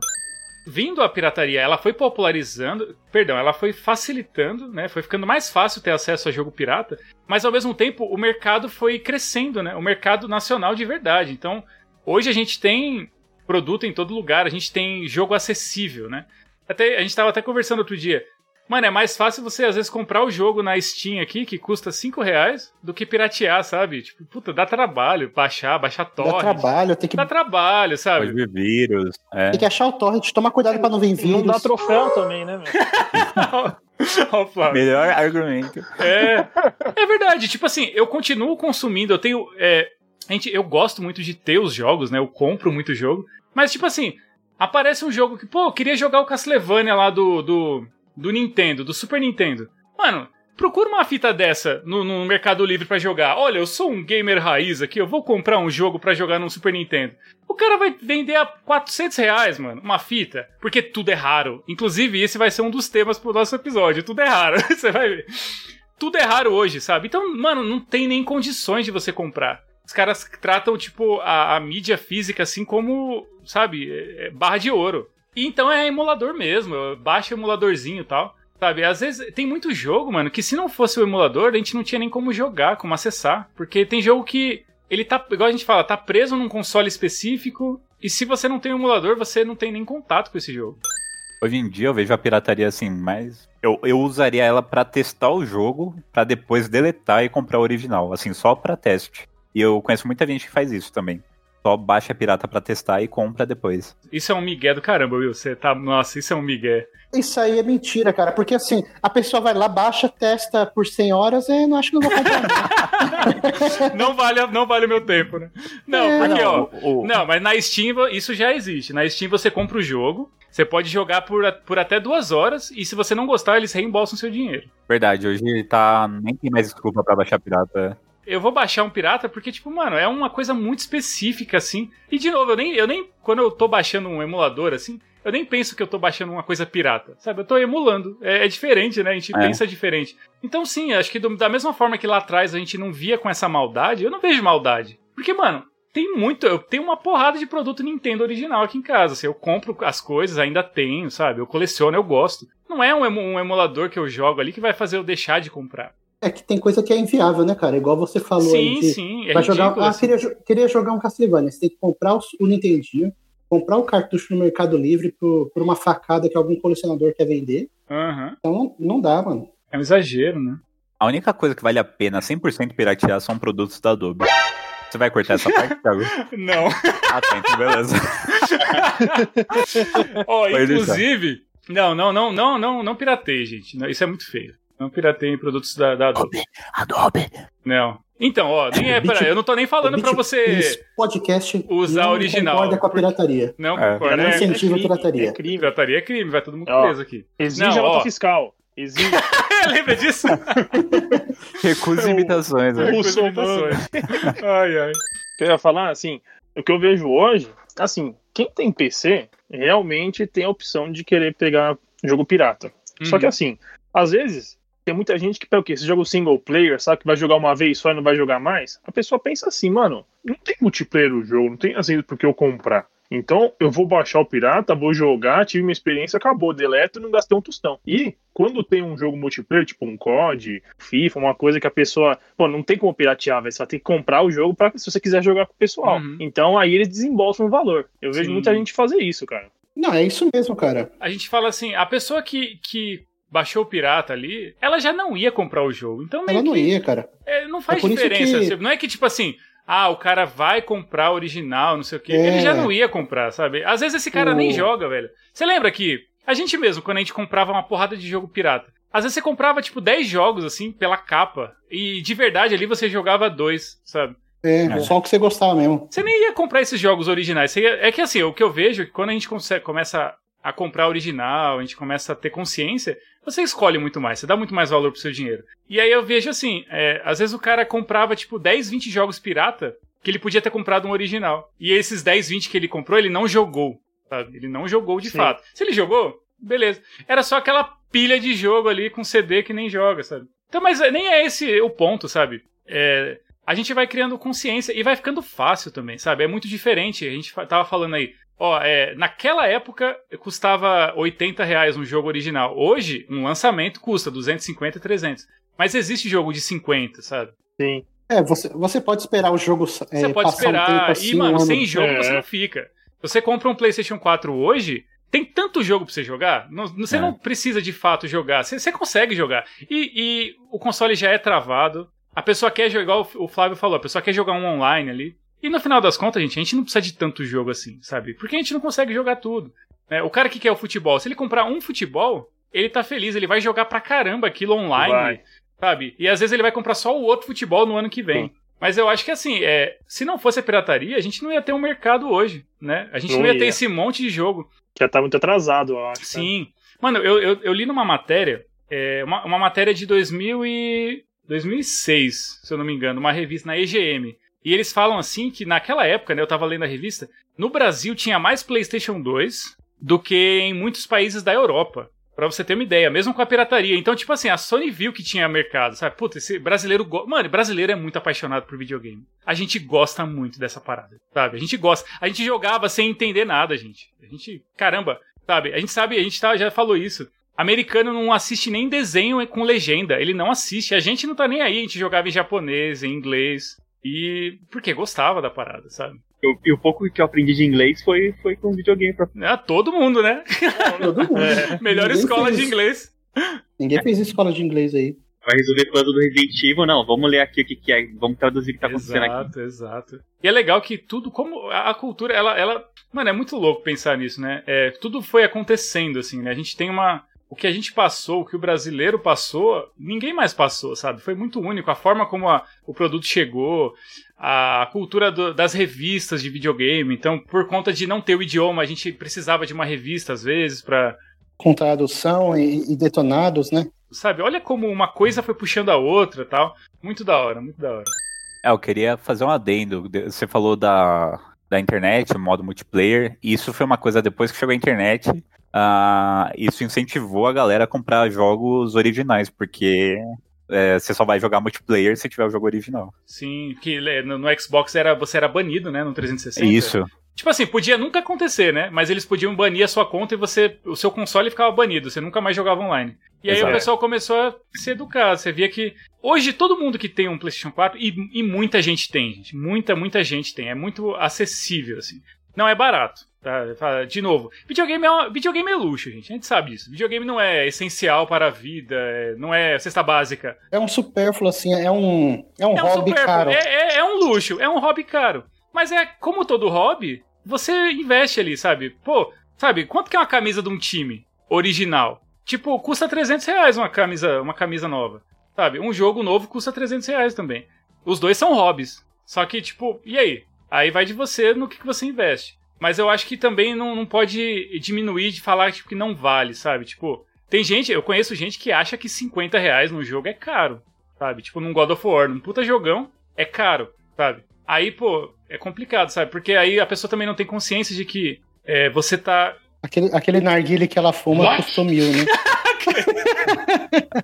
Vindo a pirataria, ela foi popularizando, perdão, ela foi facilitando, né? Foi ficando mais fácil ter acesso a jogo pirata, mas ao mesmo tempo o mercado foi crescendo, né? O mercado nacional de verdade. Então, hoje a gente tem produto em todo lugar, a gente tem jogo acessível, né? Até, a gente tava até conversando outro dia. Mano, é mais fácil você às vezes comprar o jogo na Steam aqui, que custa 5 reais, do que piratear, sabe? Tipo, puta, dá trabalho baixar, baixar Dá torrent. trabalho, tem que, Dá trabalho, Pode sabe? vir vírus. É. tem que achar o torrent, tomar cuidado pra não vir vírus. Não dá troféu também, né, meu? Ó, o Flávio. Melhor argumento. É, é verdade. Tipo assim, eu continuo consumindo. Eu tenho. É, gente, eu gosto muito de ter os jogos, né? Eu compro muito jogo. Mas, tipo assim, aparece um jogo que, pô, eu queria jogar o Castlevania lá do, do, do Nintendo, do Super Nintendo. Mano, procura uma fita dessa no, no Mercado Livre pra jogar. Olha, eu sou um gamer raiz aqui, eu vou comprar um jogo pra jogar no Super Nintendo. O cara vai vender a 400 reais, mano, uma fita, porque tudo é raro. Inclusive, esse vai ser um dos temas pro nosso episódio. Tudo é raro, você vai ver. Tudo é raro hoje, sabe? Então, mano, não tem nem condições de você comprar. Caras tratam, tipo, a, a mídia física assim como, sabe, é- é barra de ouro. E então é emulador mesmo, baixa o emuladorzinho e tal. Sabe, às vezes tem muito jogo, mano, que se não fosse o emulador, a gente não tinha nem como jogar, como acessar. Porque tem jogo que ele tá, igual a gente fala, tá preso num console específico. E se você não tem um emulador, você não tem nem contato com esse jogo. Hoje em dia eu vejo a pirataria assim, mas eu, eu usaria ela pra testar o jogo, pra depois deletar e comprar o original, assim, só pra teste. E eu conheço muita gente que faz isso também. Só baixa a pirata pra testar e compra depois. Isso é um migué do caramba, Will. Você tá. Nossa, isso é um migué. Isso aí é mentira, cara. Porque assim, a pessoa vai lá, baixa, testa por 100 horas e não acho que não vou comprar. não. não vale, não vale o meu tempo, né? Não, É, porque, ó. o- o- Não, mas na Steam isso já existe. Na Steam você compra o jogo, você pode jogar por, por até duas horas, e se você não gostar, eles reembolsam seu dinheiro. Verdade, hoje tá. Nem tem mais desculpa pra baixar pirata. Eu vou baixar um pirata porque, tipo, mano, é uma coisa muito específica, assim. E, de novo, eu nem, eu nem. Quando eu tô baixando um emulador, assim, eu nem penso que eu tô baixando uma coisa pirata, sabe? Eu tô emulando. É, é diferente, né? A gente É. pensa diferente. Então, sim, acho que do- da mesma forma que lá atrás a gente não via com essa maldade, eu não vejo maldade. Porque, mano, tem muito. Eu tenho uma porrada de produto Nintendo original aqui em casa. Assim, eu compro as coisas, ainda tenho, sabe? Eu coleciono, eu gosto. Não é um, um emulador que eu jogo ali que vai fazer eu deixar de comprar. É que tem coisa que é inviável, né, cara? Igual você falou sim, aí. De, sim. É vai jogar, ah, assim. queria, queria jogar um Castlevania. Você tem que comprar o, o Nintendinho, comprar o cartucho no Mercado Livre por, por uma facada que algum colecionador quer vender. Aham. Então não, dá, mano. É um exagero, né? A única coisa que vale a pena 100% piratear são produtos da Adobe. Você vai cortar essa parte, Thiago? Não. Ah, tá, então beleza. Ó, Pode inclusive. Não, não, não, não, não, não pirateie, gente. Isso é muito feio. Não pirateiem produtos da, da Adobe. Adobe. Não. Então, ó, nem é pra, eu não tô nem falando Beat- você Esse podcast usar não original. concorda com a pirataria. não É. concorda. Não É, incentiva a crime, pirataria. É crime. pirataria é crime, vai todo mundo Ó. preso aqui. Exige Não, a nota fiscal. Exige. Lembra disso? Recusa imitações, né? Russo, Imitações. ai, ai. O que eu ia falar, assim, o que eu vejo hoje, assim, quem tem PC realmente tem a opção de querer pegar jogo pirata. Só que Uhum. assim, às vezes, tem muita gente que o quê? Esse jogo single player, sabe, que vai jogar uma vez só e não vai jogar mais. A pessoa pensa assim, mano, não tem multiplayer o jogo, não tem assim por que eu comprar. Então, eu vou baixar o pirata, vou jogar, tive uma experiência, acabou, deleto e não gastei um tostão. E quando tem um jogo multiplayer, tipo um COD, FIFA, uma coisa que a pessoa, pô, não tem como piratear, velho, só tem que comprar o jogo para se você quiser jogar com o pessoal. Uhum. Então, aí eles desembolsam o valor. Eu vejo Sim. muita gente fazer isso, cara. Não, é isso mesmo, cara. A gente fala assim, a pessoa que, que baixou o pirata ali, ela já não ia comprar o jogo. Então meio Ela não que, ia, cara. é, não faz É diferença. que- Não é que tipo assim, ah, o cara vai comprar o original, não sei o quê. É. Ele já não ia comprar, sabe? Às vezes esse cara O- nem joga, velho. Você lembra que a gente mesmo, quando a gente comprava uma porrada de jogo pirata, às vezes você comprava tipo 10 jogos assim pela capa e de verdade ali você jogava dois, sabe? É, É. só o que você gostava mesmo. Você nem ia comprar esses jogos originais. Você ia- É que assim, o que eu vejo é que quando a gente consegue- começa a comprar original, a gente começa a ter consciência, você escolhe muito mais, você dá muito mais valor pro seu dinheiro. E aí eu vejo assim, é, às vezes o cara comprava tipo 10, 20 jogos pirata que ele podia ter comprado um original. E esses 10, 20 que ele comprou, ele não jogou. Sabe? Ele não jogou de Sim. fato. Se ele jogou, beleza. Era só aquela pilha de jogo ali com CD que nem joga, sabe? Então, mas nem é esse o ponto, sabe? É, a gente vai criando consciência e vai ficando fácil também, sabe? É muito diferente. A gente tava falando aí, ó, é, naquela época custava 80 reais um jogo original. Hoje, um lançamento custa 250, 300. Mas existe jogo de 50, sabe? Sim. É, você, você pode esperar o jogo é, Você pode passar um tempo esperar. assim, e, mano, um sem jogo É. você não fica. Você compra um PlayStation 4 hoje, tem tanto jogo pra você jogar, não- você É. não precisa de fato jogar. Você, você consegue jogar. E, e o console já é travado. A pessoa quer jogar, igual o Flávio falou, a pessoa quer jogar um online ali. E no final das contas, gente, a gente não precisa de tanto jogo assim, sabe? Porque a gente não consegue jogar tudo. né? O cara que quer o futebol, se ele comprar um futebol, ele tá feliz, ele vai jogar pra caramba aquilo online, Vai. sabe? E às vezes ele vai comprar só o outro futebol no ano que vem. Mas eu acho que assim, é, se não fosse a pirataria, a gente não ia ter um mercado hoje, né? A gente não, Não ia ia. ter esse monte de jogo. Já tá muito atrasado, eu acho. né? Sim. Mano, eu, eu, eu li numa matéria, é, uma, uma matéria de 2000 e 2006, se eu não me engano, uma revista na EGM. E eles falam assim que naquela época, né, eu tava lendo a revista, no Brasil tinha mais PlayStation 2 do que em muitos países da Europa. Pra você ter uma ideia, mesmo com a pirataria. Então, tipo assim, a Sony viu que tinha mercado, sabe? Puta, esse brasileiro. Go... Mano, brasileiro é muito apaixonado por videogame. A gente gosta muito dessa parada, sabe? A gente gosta. A gente jogava sem entender nada, gente. A gente. Caramba, sabe? A gente sabe, a gente tá, já falou isso. Americano não assiste nem desenho com legenda. Ele não assiste. A gente não tá nem aí. A gente jogava em japonês, em inglês. E. Porque gostava da parada, sabe? Eu- E o pouco que eu aprendi de inglês foi, foi com videogame. Pra... É, todo mundo, né? Todo mundo. Melhor Ninguém escola fez- de inglês. Ninguém fez escola de inglês aí. Vai resolver coisa do Resident Evil, não. Vamos ler aqui o que, que é. Vamos traduzir o que tá acontecendo aqui. Exato, exato. E é legal que tudo, como a a cultura, ela, ela. Mano, é muito louco pensar nisso, né? É, tudo foi acontecendo, assim, né? A gente tem uma. O que a gente passou, o que o brasileiro passou, ninguém mais passou, sabe? Foi muito único. A forma como a- o produto chegou, a cultura do- das revistas de videogame. Então, por conta de não ter o idioma, a gente precisava de uma revista, às vezes, pra. Com tradução e, e detonados, né? Sabe? Olha como uma coisa foi puxando a outra tal. Muito da hora, muito da hora. É, eu queria fazer um adendo. De- Você falou da, da internet, modo multiplayer. E isso foi uma coisa depois que chegou a internet. Ah, isso incentivou a galera a comprar jogos originais, porque é, você só vai jogar multiplayer se tiver o jogo original. Sim, que é, no, no Xbox era, você era banido, né? No 360. Isso. Tipo assim, podia nunca acontecer, né? Mas eles podiam banir a sua conta e você. O seu console ficava banido, você nunca mais jogava online. E aí Exato. o pessoal começou a se educar. Você via que. Hoje todo mundo que tem um PlayStation 4, e, e muita gente tem, gente. Muita, muita gente tem. É muito acessível, assim. Não é barato. Tá? Fala, De novo, videogame é, uma- videogame é luxo, gente. A gente sabe disso. Videogame não é essencial para a vida, é- não é cesta básica. É um supérfluo, assim, é um, é um É um hobby caro. É, é- é um luxo, é um hobby caro. Mas é como todo hobby, você investe ali, sabe? Pô, sabe, quanto que é uma camisa de um time original? Tipo, custa 300 reais uma camisa, uma camisa nova. Sabe? Um jogo novo custa 300 reais também. Os dois são hobbies. Só que, tipo, e aí? Aí vai de você no que, que você investe. Mas eu acho que também não, não pode diminuir de falar tipo, que não vale, sabe? Tipo, tem gente, eu conheço gente que acha que 50 reais no jogo é caro, sabe? Tipo, num God of War, num puta jogão, é caro, sabe? Aí, pô, é complicado, sabe? Porque aí a pessoa também não tem consciência de que é, você tá. Aquele, aquele narguile que ela fuma What? custou mil, né?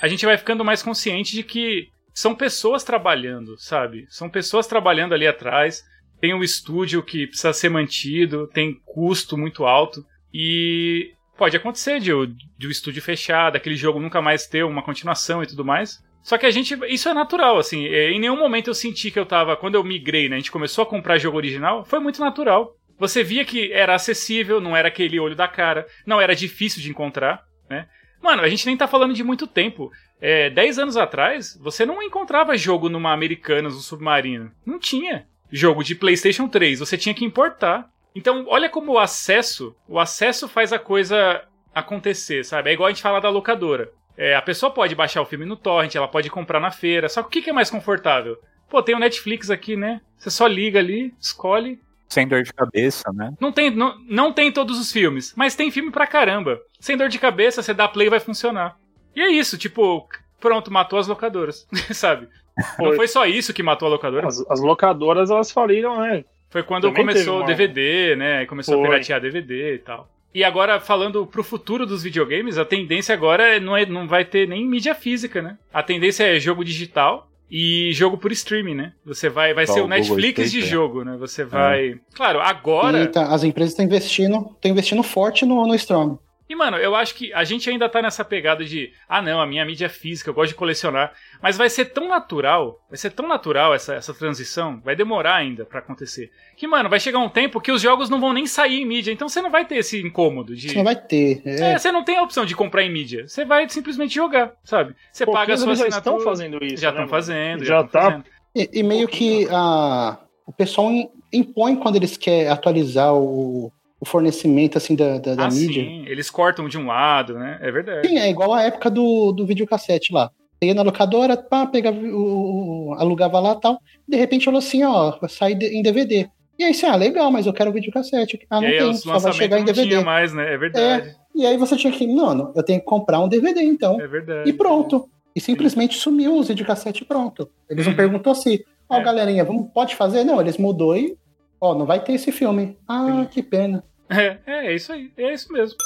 A gente vai ficando mais consciente de que são pessoas trabalhando, sabe? São pessoas trabalhando ali atrás. Tem um estúdio que precisa ser mantido, tem custo muito alto. E pode acontecer de, de o estúdio fechar, daquele jogo nunca mais ter uma continuação e tudo mais. Só que a gente. Isso é natural, assim. é, Em nenhum momento eu senti que eu tava. Quando eu migrei, né? A gente começou a comprar jogo original, foi muito natural. Você via que era acessível, não era aquele olho da cara, não era difícil de encontrar, né? Mano, a gente nem tá falando de muito tempo. É, 10 anos atrás, você não encontrava jogo numa Americanas, no Submarino. Não tinha. Jogo de PlayStation 3, você tinha que importar. Então, olha como o acesso, o acesso faz a coisa acontecer, sabe? É igual a gente falar da locadora. É, a pessoa pode baixar o filme no torrent, ela pode comprar na feira. Só que o que é mais confortável? Pô, tem o Netflix aqui, né? Você só liga ali, escolhe. Sem dor de cabeça, né? Não tem, não, não tem todos os filmes, mas tem filme pra caramba. Sem dor de cabeça, você dá play e vai funcionar. E é isso, tipo, pronto, matou as locadoras, sabe? Não Foi. foi só isso que matou a locadora. As, as locadoras, elas faliram, né? Foi quando Também começou o DVD, né? Começou a Foi. piratear DVD e tal. E agora, falando pro futuro dos videogames, a tendência agora é- não, é, não vai ter nem mídia física, né? A tendência é jogo digital e jogo por streaming, né? Você vai, vai ser o o Netflix de Stadia. jogo, né? Você vai. Claro, agora. Tá- as empresas estão investindo, estão investindo forte no, no Storm. E, mano, eu acho que a gente ainda tá nessa pegada de, ah, não, a minha mídia é física, eu gosto de colecionar. Mas vai ser tão natural, vai ser tão natural essa, essa transição, vai demorar ainda pra acontecer. Que, mano, vai chegar um tempo que os jogos não vão nem sair em mídia, então você não vai ter esse incômodo de. Você não vai ter. É, É, você não tem a opção de comprar em mídia. Você vai simplesmente jogar, sabe? Você paga a Pouquinhos sua eles já assinatura. estão fazendo isso. já né, estão mano? fazendo, Já já, estão tá. fazendo. E, e meio que a, o pessoal im- impõe quando eles querem atualizar o, o fornecimento assim da, da, da Ah, mídia. sim, eles cortam de um lado, né? É verdade. Sim, é igual a época do, do videocassete lá. Ia na locadora, pá, pegava o, o- alugava lá e tal. De repente falou assim, ó, de- em DVD. E aí você, ah, legal, mas eu quero videocassete. Ah, e não aí tem, só vai chegar em DVD. mais, né? É verdade. E aí você tinha que, não, eu tenho que comprar um DVD então. É, verdade. E pronto. E simplesmente sumiu os videocassete pronto. Eles não Uhum. perguntou assim, ó, É. galerinha, vamos, pode fazer? Não, eles mudou e, ó, não vai ter esse filme. Ah, Sim. que pena. É, é, isso aí, é isso mesmo.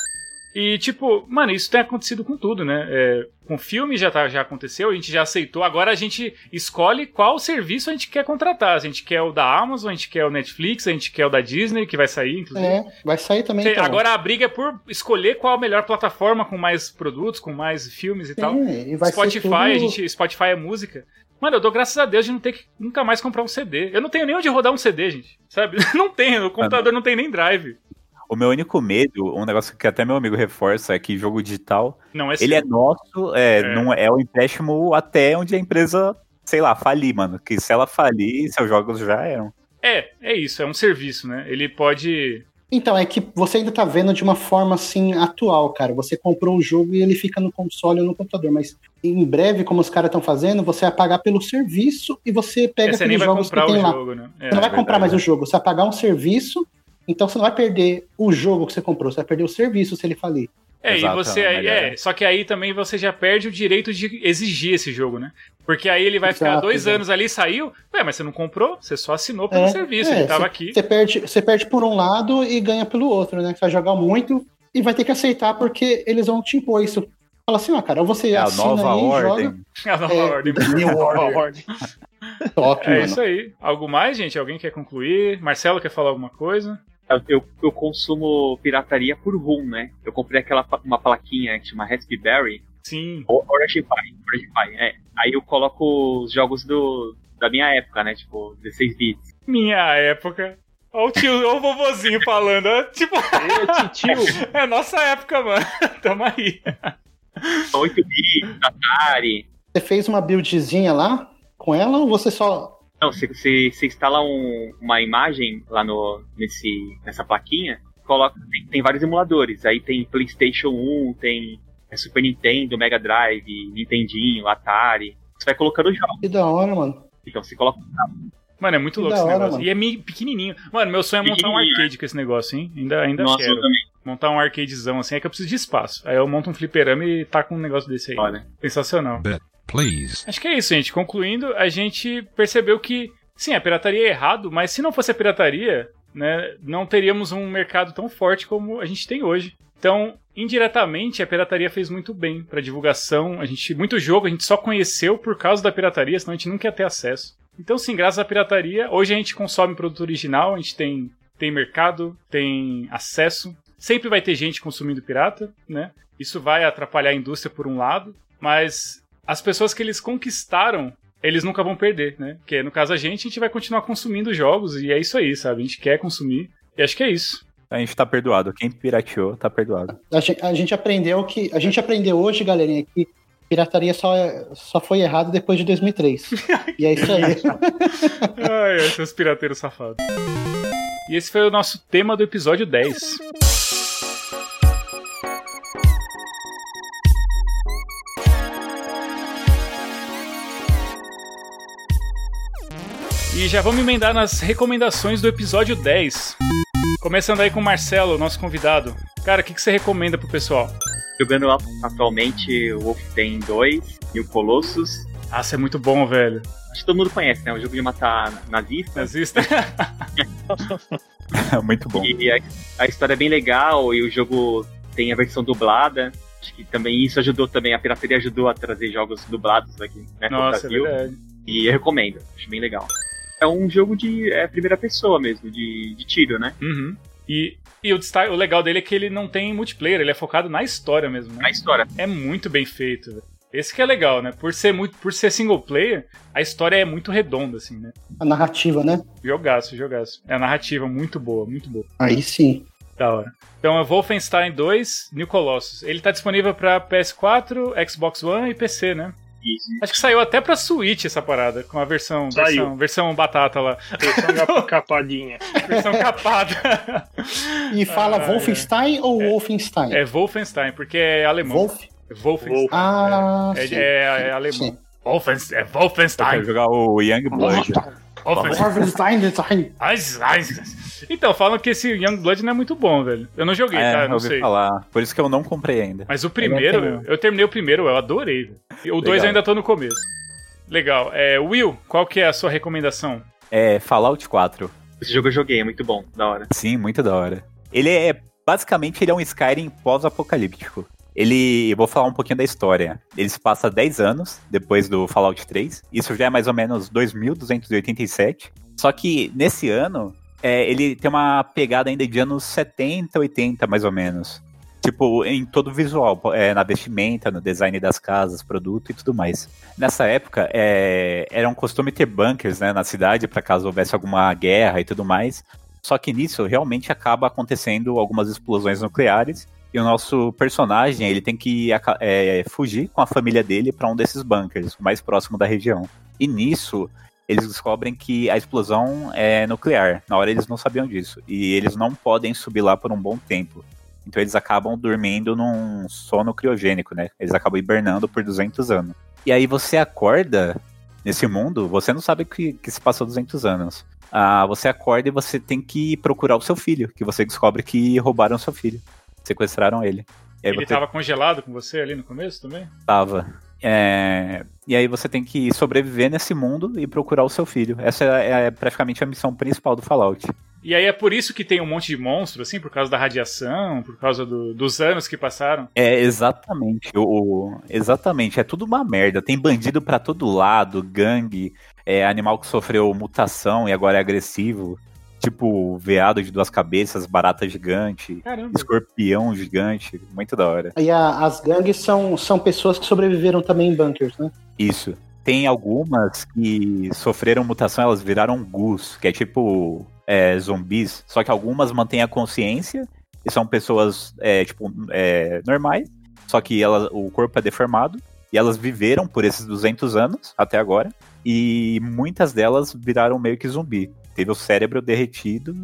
E, tipo, mano, isso tem acontecido com tudo, né? É, com filme já, tá, já aconteceu, a gente já aceitou. Agora a gente escolhe qual serviço a gente quer contratar. Se a gente quer o da Amazon, a gente quer o Netflix, a gente quer o da Disney, que vai sair, inclusive. É, vai sair também. Cê- então. Agora a briga é por escolher qual a melhor plataforma com mais produtos, com mais filmes e tal. Sim, e vai ser Spotify, tudo- a gente, Spotify é música. Mano, eu dou graças a Deus de não ter que nunca mais comprar um CD. Eu não tenho nem onde rodar um CD, gente. Sabe? Não tenho. O computador não tem nem drive. O meu único medo, um negócio que até meu amigo reforça, é que jogo digital, Não é ele é nosso, é, É. Não é o empréstimo até onde a empresa, sei lá, falir, mano. Que se ela falir, seus jogos já eram. É, é isso, é um serviço, né? Ele pode. Então, é que você ainda tá vendo de uma forma assim atual, cara. Você comprou o jogo e ele fica no console ou no computador, mas em breve, como os caras estão fazendo, você vai pagar pelo serviço e você pega É, você nem aqueles vai jogos comprar que o tem lá. jogo, né? É, Você não vai é comprar verdade, mais né? o jogo, você vai pagar um serviço, então você não vai perder o jogo que você comprou, você vai perder o serviço se ele falir. É, Exato, e você é aí, é, só que aí também você já perde o direito de exigir esse jogo, né? Porque aí ele vai ficar Exato, dois exato. anos ali e saiu. Ué, mas você não comprou? Você só assinou pelo É, serviço, é, ele tava cê- aqui. Você perde, você perde por um lado e ganha pelo outro, né? Você vai jogar muito e vai ter que aceitar porque eles vão te impor isso. Fala assim, ó, cara, ou você É a assina nova aí e ordem. joga. A nova É, ordem. New Order. ordem. Top, É mano. isso aí. Algo mais, gente? Alguém quer concluir? Marcelo quer falar alguma coisa? Eu, eu, consumo pirataria por rum, né? Eu comprei aquela uma plaquinha que chama Raspberry, Sim. ou Orange Pi, Orange Pi, é. Aí eu coloco os jogos do, da minha época, né? Tipo, 16 bits. Minha época. Ó o tio, ó o vovozinho falando. Tipo, Ê, titio. é nossa época, mano. Tamo aí. 8 bits, Atari. Você fez uma buildzinha lá com ela ou você só. Não, você, você, você instala um- uma imagem lá no, nesse, nessa plaquinha, coloca, tem, tem vários emuladores. Aí tem PlayStation 1, tem é, Super Nintendo, Mega Drive, Nintendinho, Atari. Você vai colocando os jogos. Que da hora, mano. Então você coloca. Mano, é muito Que louco esse hora, negócio. mano. E é mi- pequenininho. Mano, meu sonho é montar um Pequenininho, arcade com esse negócio, hein? Ainda, ainda Nossa, quero. eu também. Montar um arcadezão assim, é que eu preciso de espaço. Aí eu monto um fliperama e taco um negócio desse aí. Olha. Sensacional. Please. Acho que é isso, gente. Concluindo, a gente percebeu que, sim, a pirataria é errado, mas se não fosse a pirataria, né, não teríamos um mercado tão forte como a gente tem hoje. Então, indiretamente, a pirataria fez muito bem para divulgação. A gente, muito jogo a gente só conheceu por causa da pirataria, senão a gente nunca ia ter acesso. Então, sim, graças à pirataria, hoje a gente consome produto original, a gente tem, tem mercado, tem acesso. Sempre vai ter gente consumindo pirata, né? Isso vai atrapalhar a indústria por um lado, mas as pessoas que eles conquistaram, eles nunca vão perder, né? Porque no caso a gente, a gente vai continuar consumindo jogos e é isso aí, sabe? A gente quer consumir e acho que é isso. A gente tá perdoado. Quem pirateou, tá perdoado. A gente, a gente aprendeu que. A gente aprendeu hoje, galerinha, que pirataria só, só foi errado depois de 2003. e é isso aí. Ai, esses pirateiros safados. E esse foi o nosso tema do episódio 10. E já vamos emendar nas recomendações do episódio 10. Começando aí com o Marcelo, nosso convidado. Cara, o que, que você recomenda pro pessoal? Jogando atualmente o Wolfenstein 2 e o Colossus. Ah, isso é muito bom, velho. Acho que todo mundo conhece, né? O jogo de matar nazistas. Nazista. muito bom. E a, a história é bem legal e o jogo tem a versão dublada. Acho que também isso ajudou também, a pirataria ajudou a trazer jogos dublados aqui né, Nossa, é Brasil. verdade. E eu recomendo, acho bem legal. É um jogo de é, primeira pessoa mesmo, de, de tiro, né? Uhum. E, e o, destaque- o legal dele é que ele não tem multiplayer, ele é focado na história mesmo, né? Na história. É muito bem feito, velho. Esse que é legal, né? Por ser, muito, por ser single player, a história é muito redonda, assim, né? A narrativa, né? Jogaço, jogaço. É a narrativa muito boa, muito boa. Aí sim. Da hora. Então é Wolfenstein 2 New Colossus. Ele tá disponível pra PS4, Xbox One e PC, né? Acho que saiu até pra Switch essa parada, com a versão, Saiu. versão, versão batata lá. Versão capa- capadinha. Versão capada. E fala Ah, Wolfenstein ou Wolfenstein? É Wolfenstein, porque é alemão. Wolf? Wolfenstein. Wolf. Ah, É, sim. é- é alemão. Sim. Wolfenstein, é Eu quero Wolfenstein. jogar o Young Blood. Wolfenstein. Wolfenstein ai. Então, falam que esse Young Blood não é muito bom, velho. Eu não joguei, É, tá? eu Não ouvi sei. falar. Por isso que eu não comprei ainda. Mas o primeiro, Eu tenho. eu terminei o primeiro, eu adorei. velho. E O dois ainda tô no começo. Legal. É, Will, qual que é a sua recomendação? É Fallout 4. Esse jogo eu joguei, é muito bom, da hora. Sim, muito da hora. Ele é. Basicamente, ele é um Skyrim pós-apocalíptico. Ele. Vou falar um pouquinho da história. Ele se passa 10 anos depois do Fallout 3. Isso já é mais ou menos 2287. Só que nesse ano, é, ele tem uma pegada ainda de anos 70, 80, mais ou menos. Tipo, em todo o visual, é, na vestimenta, no design das casas, produto e tudo mais. Nessa época, é, era um costume ter bunkers né, na cidade, para caso houvesse alguma guerra e tudo mais. Só que nisso realmente acaba acontecendo algumas explosões nucleares e o nosso personagem ele tem que é, fugir com a família dele para um desses bunkers, mais próximo da região. E nisso eles descobrem que a explosão é nuclear. Na hora eles não sabiam disso e eles não podem subir lá por um bom tempo. Então eles acabam dormindo num sono criogênico, né? Eles acabam hibernando por 200 anos. E aí você acorda nesse mundo, você não sabe que, que se passou 200 anos. Ah, você acorda e você tem que procurar o seu filho, que você descobre que roubaram seu filho. Sequestraram ele. Ele você tava congelado com você ali no começo também? tava. É, E aí você tem que sobreviver nesse mundo e procurar o seu filho. Essa é, é praticamente a missão principal do Fallout. E aí é por isso que tem um monte de monstro, assim, por causa da radiação, por causa do- dos anos que passaram. É exatamente, o, exatamente, é tudo uma merda. Tem bandido pra todo lado, gangue, é animal que sofreu mutação e agora é agressivo, tipo veado de duas cabeças, barata gigante, Caramba. escorpião gigante, muito da hora. E a- as gangues são, são pessoas que sobreviveram também em bunkers, né? Isso. Tem algumas que sofreram mutação, elas viraram gus, que é tipo é, zumbis. Só que algumas mantêm a consciência e são pessoas é, tipo é, normais. Só que elas, o corpo é deformado e elas viveram por esses 200 anos até agora. E muitas delas viraram meio que zumbi. Teve o cérebro derretido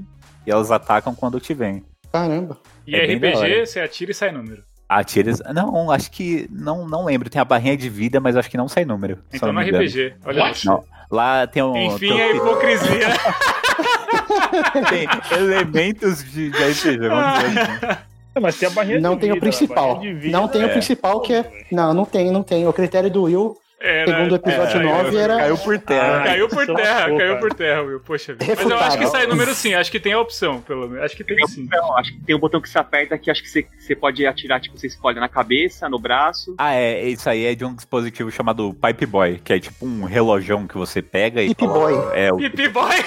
e elas atacam quando te vêm. Caramba. E É RPG, você atira e sai número. Atira. Não, acho que. Não, não lembro. Tem a barrinha de vida, mas acho que não sai número. Então não engano. RPG. Olha. Não. Lá tem um. Enfim, tem, a hipocrisia. tem elementos de, de RPG, vamos dizer assim. É, Mas tem a barreira Não de tem o vida, né? principal. Vida Não tem o é- principal que é. Não, não tem, não tem. O critério do Will Era, Segundo o episódio é, 9 era. Caiu por terra. Ah, Caiu por isso terra, lascou, caiu cara. por terra, meu. Poxa vida. Mas eu acho que sai número sim, acho que tem a opção, pelo menos. Acho que tem Tem sim. opção, acho que tem um botão que você aperta que acho que você, você pode atirar, tipo, você escolhe na cabeça, no braço. Ah, é, isso aí é de um dispositivo chamado Pipe Boy, que é tipo um relojão que você pega e Pipe Boy. É, o Pip Boy!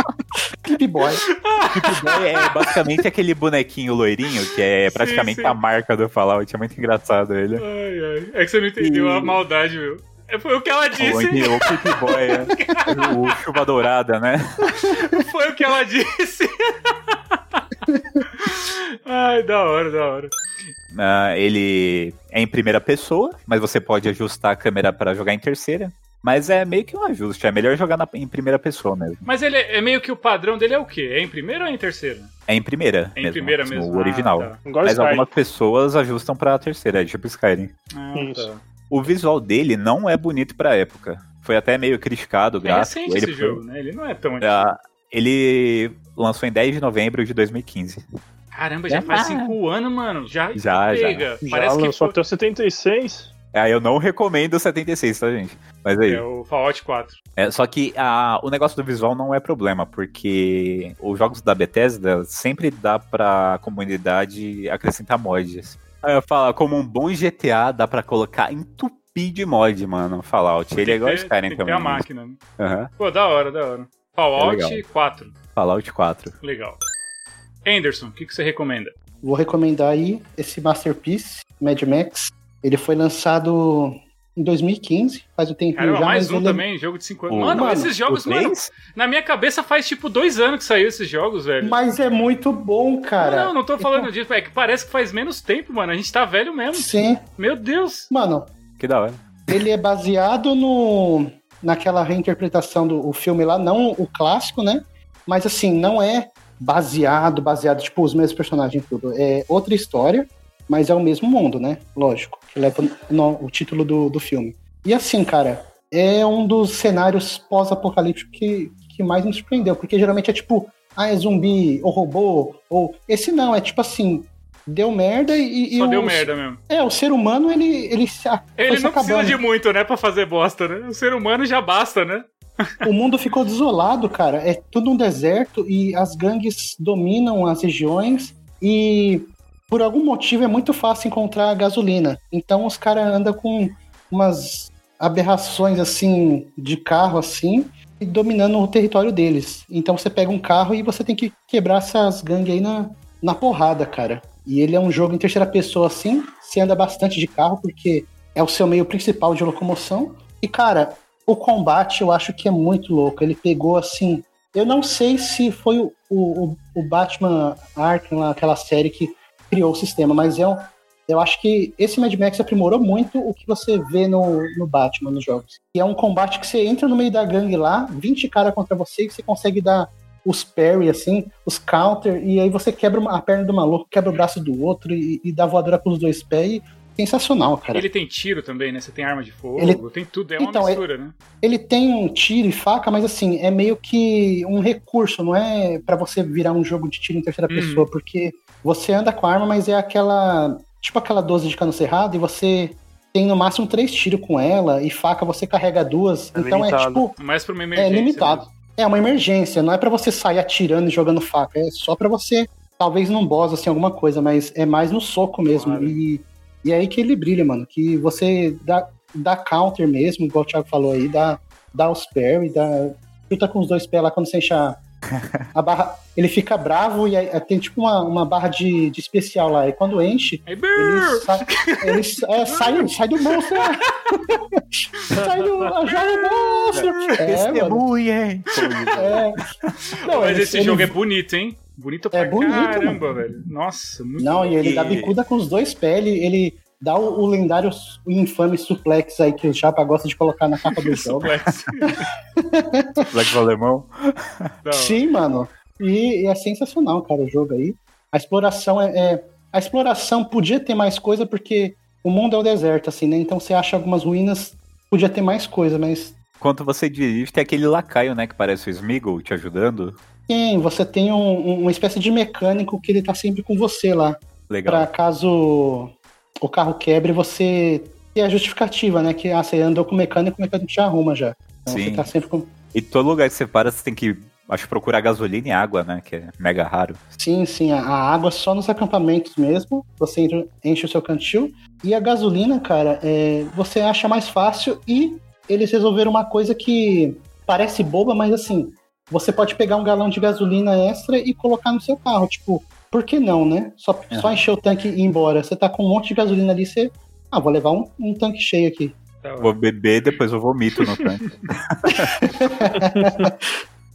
Pip Boy. Pipe Boy é basicamente aquele bonequinho loirinho, que é Sim, praticamente sim. a marca do Fallout. É muito engraçado ele. Ai, ai. É que você não entendeu a maldade, meu. É, Foi o que ela O, disse. o Pipe Boy, é. o, o chuva dourada, né? Foi o que ela disse. Ai, da hora, da hora. Ah, ele é em primeira pessoa, mas você pode ajustar a câmera para jogar em terceira. Mas é meio que um ajuste, é melhor jogar na- em primeira pessoa mesmo. Mas ele é é meio que o padrão dele é o quê? É em primeira ou é em terceira? É em primeira. É em mesmo, primeira tipo, mesmo. O original. Ah, tá. Mas Skyrim. algumas pessoas ajustam pra terceira, é tipo Skyrim. Ah, Isso. tá. O visual dele não é bonito pra época. Foi até meio criticado, o É gráfico. recente ele esse foi- jogo, né? Ele não é tão antigo. Ah, ele lançou em 10 de novembro de 2015. Caramba, já faz cinco anos, mano. Já, Já, já. Já Parece que lançou foi... até o 76. Ah, eu não recomendo o 76, tá, gente? Mas aí. É o Fallout 4. É, só que ah, o negócio do visual não é problema, porque os jogos da Bethesda sempre dá pra comunidade acrescentar mods. Aí eu falo, como um bom GTA, dá pra colocar entupir de mod, mano, Fallout. Ele é igual ter- Skyrim tem que ter também. a né? máquina. né? Aham. Pô, da hora, da hora. Fallout É legal. 4. Fallout 4. Legal. Anderson, o que, que você recomenda? Vou recomendar aí esse Masterpiece, Mad Max. Ele foi lançado em 2015, faz um tempinho Caramba, já, mais mas um ele também, jogo de 5 anos. O- Mano, Mano, esses jogos, O mano, na minha cabeça faz tipo dois anos que saiu esses jogos, velho. Mas é muito bom, cara. não, não tô falando disso, é que parece que faz menos tempo, mano. A gente tá velho mesmo. Sim. Meu Deus. Mano, Que da hora. ele é baseado no naquela reinterpretação do o filme lá, não o clássico, né? Mas assim, não é baseado, baseado, tipo, os mesmos personagens e tudo. É outra história, mas é o mesmo mundo, né? Lógico, que leva no- o título do, do filme. E assim, cara, é um dos cenários pós-apocalípticos que, que mais me surpreendeu, porque geralmente é tipo, ah, é zumbi, ou robô, ou... Esse não, é tipo assim, deu merda e... Só o- deu merda mesmo. É, o ser humano, ele, ele se, Ele não precisa acabando. de muito, né, pra fazer bosta, né? O ser humano já basta, né? O mundo ficou desolado, cara. É tudo um deserto e as gangues dominam as regiões e por algum motivo é muito fácil encontrar gasolina. Então os caras andam com umas aberrações assim de carro assim e dominando o território deles. Então você pega um carro e você tem que quebrar essas gangues aí na, na porrada, cara. E ele é um jogo em terceira pessoa assim, você anda bastante de carro porque é o seu meio principal de locomoção. E cara, o combate eu acho que é muito louco. Ele pegou assim. Eu não sei se foi o, o, o Batman Arkham, aquela série que criou o sistema, mas eu, eu acho que esse Mad Max aprimorou muito o que você vê no, no Batman nos jogos. E é um combate que você entra no meio da gangue lá, 20 caras contra você, e você consegue dar os parry, assim, os counter, e aí você quebra a perna do maluco, quebra o braço do outro e, e dá voadora com os dois pés. E sensacional, cara. Ele tem tiro também, né? Você tem arma de fogo, Ele- tem tudo. É uma Então, mistura, né? Ele tem um tiro e faca, mas assim, é meio que um recurso, não é pra você virar um jogo de tiro em terceira Uhum. pessoa, porque você anda com a arma, mas é aquela. Tipo aquela 12 de cano cerrado, e você tem no máximo três tiros com ela, e faca você carrega duas. É então limitado. é tipo. Mais pra uma emergência. É limitado. mesmo. É uma emergência, não é pra você sair atirando e jogando faca, é só pra você, talvez num boss, assim, alguma coisa, mas é mais no soco mesmo. Claro. E, e é aí que ele brilha, mano, que você dá, dá counter mesmo, igual o Thiago falou aí, dá, dá os parry, dá, chuta com os dois pés lá quando você enche a, a barra, ele fica bravo e aí, tem tipo uma, uma barra de, de especial lá, e quando enche, ele, sai, ele é, sai, sai do monstro, né? sai do, joga o monstro! É, mano. Testemunha! É. Não, Mas ele- esse ele- jogo é bonito, hein? Bonito pra É bonito, caramba, velho. Nossa, muito Não, e ele E- dá bicuda com os dois pés, ele, ele dá o, o lendário, o infame suplex aí que o Chapa gosta de colocar na capa do jogo. Suplex. Black Alemão. Hora. Sim, mano. E, e é sensacional, cara, o jogo aí. A exploração é, é- A exploração podia ter mais coisa, porque o mundo é o deserto, assim, né? Então você acha algumas ruínas, podia ter mais coisa, mas. Enquanto você dirige, tem aquele lacaio, né, que parece o Smeagol te ajudando. Tem, você tem um- um- uma espécie de mecânico que ele tá sempre com você lá. Legal. Pra caso o carro quebre, você tem a justificativa, né? Que ah, você andou com o mecânico, o mecânico já arruma já. Então Sim. você tá sempre com. E todo lugar que você para, você tem que, acho, procurar gasolina e água, né? Que é mega raro. Sim, sim, a, água só nos acampamentos mesmo. Você enche o seu cantil. E a gasolina, cara, é, você acha mais fácil e eles resolveram uma coisa que parece boba, mas assim, você pode pegar um galão de gasolina extra e colocar no seu carro. Tipo, por que não, né? Só, só encher o tanque e ir embora. Você tá com um monte de gasolina ali, você. Ah, vou levar um, um tanque cheio aqui. Vou beber, depois eu vomito no tanque.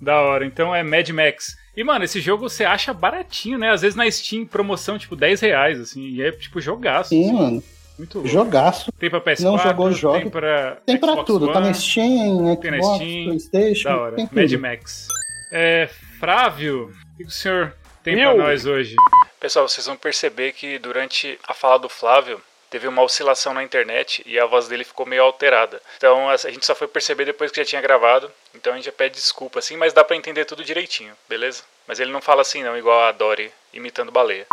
Da hora. Então é Mad Max. E, mano, esse jogo você acha baratinho, né? Às vezes na Steam, promoção, tipo, 10 reais, assim. E é, tipo, jogaço. Sim, assim. mano. Muito louco. Jogaço. Tem pra PS4, Não jogou, joga. tem pra Tem pra Xbox tudo. Tá One. na Steam, Tem na Xbox, Steam. Playstation. Da hora. Tem Mad. Max. É, Frávio, o que o senhor tem Eu? pra nós hoje? Pessoal, vocês vão perceber que durante a fala do Flávio teve uma oscilação na internet e a voz dele ficou meio alterada. Então a gente só foi perceber depois que já tinha gravado. Então a gente já pede desculpa assim, mas dá pra entender tudo direitinho, beleza? Mas ele não fala assim não, igual a Dory imitando baleia.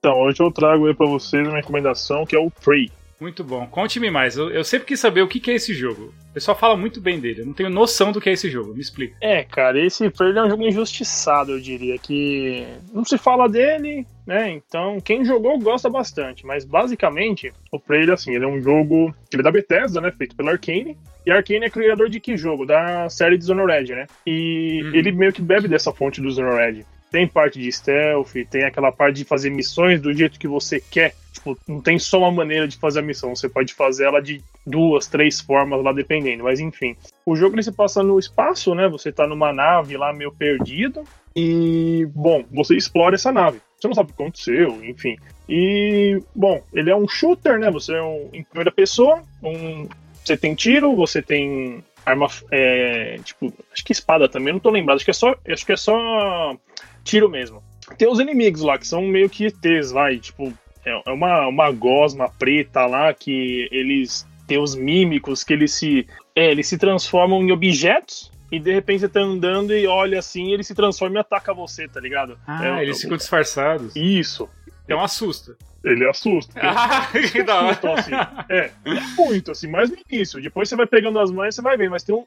Então, hoje eu trago aí pra vocês uma recomendação que é o Prey. Muito bom. Conte-me mais. Eu, eu sempre quis saber o que que é esse jogo. O pessoal fala muito bem dele. Eu não tenho noção do que é esse jogo. Me explica. É, cara, esse Prey é um jogo injustiçado, eu diria, que não se fala dele, né? Então, quem jogou gosta bastante, mas basicamente, o Prey, ele, assim, ele é um jogo, ele é da Bethesda, né, feito pela Arcane, e a Arcane é criador de que jogo? Da série Dishonored, né? E Uhum. ele meio que bebe dessa fonte do Dishonored. Tem parte de stealth, tem aquela parte de fazer missões do jeito que você quer. Tipo, não tem só uma maneira de fazer a missão, você pode fazer ela de duas, três formas lá, dependendo. Mas enfim, o jogo ele se passa no espaço, né? Você tá numa nave lá meio perdido. E, bom, você explora essa nave. Você não sabe o que aconteceu, enfim. E, bom, ele é um shooter, né? Você é um, em primeira pessoa. Um, você tem tiro, você tem arma. É, tipo, acho que espada também, não tô lembrado. Acho que é só, acho que é só tiro mesmo. Tem os inimigos lá, que são meio que ETs, vai. Tipo, é é uma, uma gosma preta lá que eles têm os mímicos que eles se. É, eles se transformam em objetos. E de repente você tá andando e olha assim, ele se transforma e ataca você, tá ligado? Ah, É, eles é- ficam disfarçados. Isso. Então assusta. Ele assusta. Ah, que da hora. Assim, é, é muito, assim, mais no início. Depois você vai pegando as mães, você vai ver, mas tem um.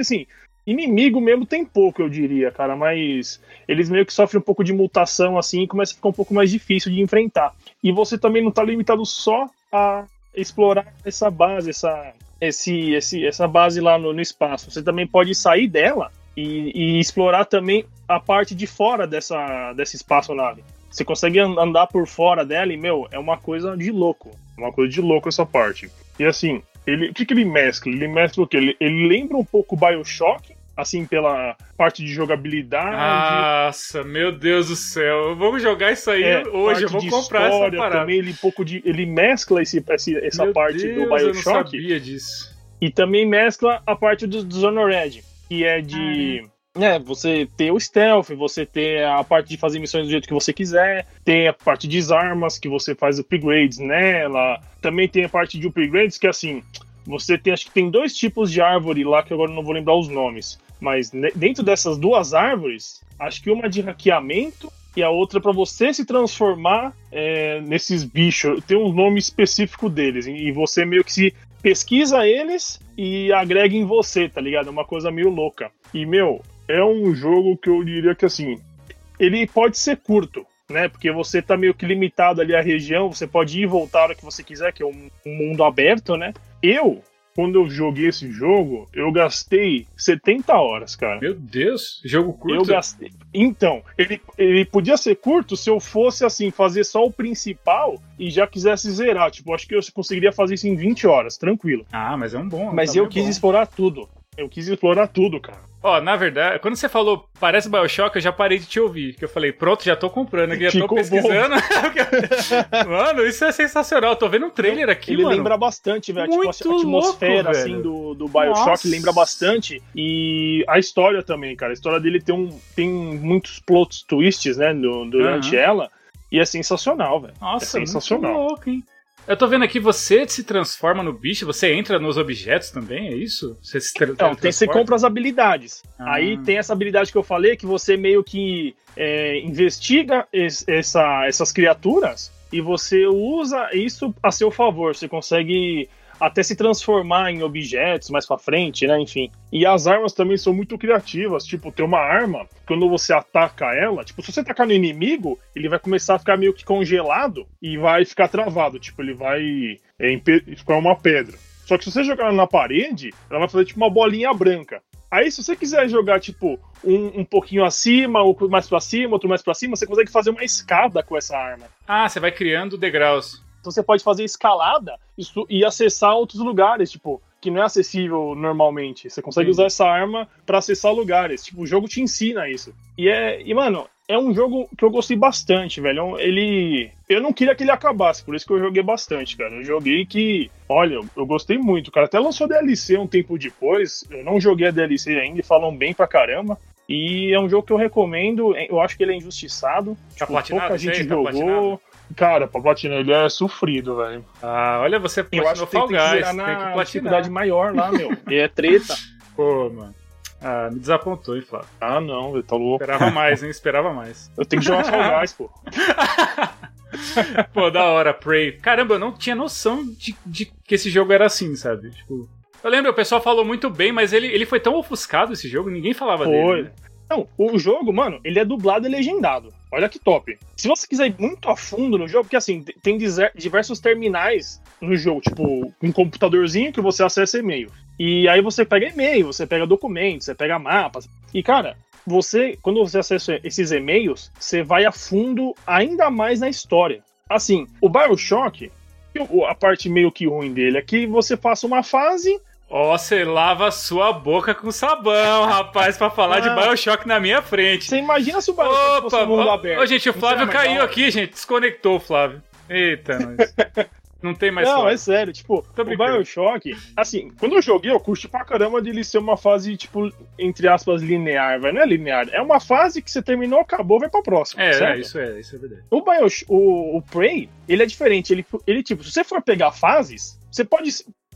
Assim, inimigo mesmo tem pouco, eu diria, cara, mas eles meio que sofrem um pouco de mutação, assim, e começa a ficar um pouco mais difícil de enfrentar. E você também não tá limitado só a explorar essa base, essa, esse, esse, essa base lá no, no espaço. Você também pode sair dela e, e explorar também a parte de fora dessa, dessa espaçonave. Você consegue an- andar por fora dela e, meu, é uma coisa de louco. Uma coisa de louco essa parte. E assim, ele, o que, que ele mescla? Ele mescla o quê? Ele, ele lembra um pouco Bioshock, assim, pela parte de jogabilidade. Nossa, meu Deus do céu. Vamos jogar isso aí é, hoje. Eu vou comprar essa parada. Também ele, um pouco de, ele mescla esse, esse- essa Meu parte Deus, do Eu não Bioshock sabia disso. e também mescla a parte do Dishonored, que é de. É, você ter o stealth, você ter a parte de fazer missões do jeito que você quiser, tem a parte de armas, que você faz upgrades nela, também tem a parte de upgrades que assim, você tem, acho que tem dois tipos de árvore lá, que agora não vou lembrar os nomes, mas dentro dessas duas árvores, acho que uma é de hackeamento e a outra para você se transformar é, nesses bichos, tem um nome específico deles, e e você meio que se pesquisa eles e agrega em você, tá ligado? É uma coisa meio louca. E, meu, é um jogo que eu diria que, assim, ele pode ser curto, né? Porque você tá meio que limitado ali à região, você pode ir e voltar a hora que você quiser, que é um, mundo aberto, né? Eu, quando eu joguei esse jogo, eu gastei 70 horas, cara. Meu Deus, jogo curto. Eu gastei. Então, ele, ele podia ser curto se eu fosse assim, fazer só o principal e já quisesse zerar. Tipo, acho que eu conseguiria fazer isso em 20 horas, tranquilo. Ah, mas é um bom. Mas eu é quis bom. explorar tudo. Eu quis explorar tudo, cara. Ó, na verdade, quando você falou parece Bioshock, eu já parei de te ouvir. Que eu falei, pronto, já tô comprando aqui, já tô pesquisando. mano, isso é sensacional. Tô vendo um trailer aqui, ele mano. lembra bastante, velho. Tipo, a atmosfera, louco, assim, do, do Bioshock Nossa. lembra bastante. E a história também, cara. A história dele tem, um, tem muitos plot twists, né, no- durante Aham. ela. E é sensacional, velho. Nossa, é sensacional. muito louco, hein? Eu tô vendo aqui, você se transforma no bicho, você entra nos objetos também, é isso? Você se tra- Então, tem, você compra as habilidades. Ah. Aí tem essa habilidade que eu falei, que você meio que é, investiga es- essa- essas criaturas e você usa isso a seu favor. Você consegue até se transformar em objetos mais pra frente, né? Enfim. E as armas também são muito criativas. Tipo, tem uma arma, quando você ataca ela, tipo, se você atacar no inimigo, ele vai começar a ficar meio que congelado e vai ficar travado. Tipo, ele vai é, ficar uma pedra. Só que se você jogar na parede, ela vai fazer tipo uma bolinha branca. Aí, se você quiser jogar, tipo, um, um pouquinho acima, outro mais pra cima, outro mais pra cima, você consegue fazer uma escada com essa arma. Ah, você vai criando degraus. Então você pode fazer escalada e acessar outros lugares, tipo, que não é acessível normalmente. Você consegue Sim. usar essa arma pra acessar lugares. Tipo, o jogo te ensina isso. E é, e mano, é um jogo que eu gostei bastante, velho. É Ele eu não queria que ele acabasse, por isso que eu joguei bastante, cara. Eu joguei que, olha, eu- gostei muito. Cara até lançou DLC um tempo depois. Eu não joguei a DLC ainda e falam bem pra caramba. E é um jogo que eu recomendo. Eu acho que ele é injustiçado. Tá Tipo, pouca esse gente? Tá jogou. platinado? Cara, pra platinar ele é sofrido, velho. Ah, olha, você Eu acho platinou que tem, Fall tem que Guys, tem que na platinar. dificuldade maior lá, meu. E é treta. Pô, mano. Ah, me desapontou, hein, Flávio. Ah, não, velho, tá louco. Esperava mais, hein? Esperava mais. Eu tenho que jogar Fall Guys, pô. Pô, da hora, Prey. Caramba, eu não tinha noção de, de que esse jogo era assim, sabe? Tipo. Eu lembro, o pessoal falou muito bem, mas ele, ele foi tão ofuscado esse jogo, ninguém falava Foi. dele. né? Não, o jogo, mano, ele é dublado e legendado. Olha que top. Se você quiser ir muito a fundo no jogo, porque assim, te- tem diversos terminais no jogo, tipo, um computadorzinho que você acessa e-mail. E aí você pega e-mail, você pega documentos, você pega mapas. E, cara, você, quando você acessa esses e-mails, você vai a fundo ainda mais na história. Assim, o Bioshock, a parte meio que ruim dele é que você passa uma fase Ó, você lava sua boca com sabão, rapaz, pra falar de Ah. Bioshock na minha frente. Você imagina se o Bioshock fosse Opa, um mundo aberto. ô, gente, o Flávio caiu aqui, gente. Desconectou o Flávio. Eita, nós. Não tem mais Não, é sério, tipo, Tô o brincando. Bioshock, assim, quando eu joguei, eu curti pra caramba de ele ser uma fase, tipo, entre aspas, linear, velho. Não é linear, é uma fase que você terminou, acabou, vai pra próxima. É, certo? é, isso é, isso é verdade. O, Bios, o, o Prey, ele é diferente. Ele, ele, tipo, se você for pegar fases, você pode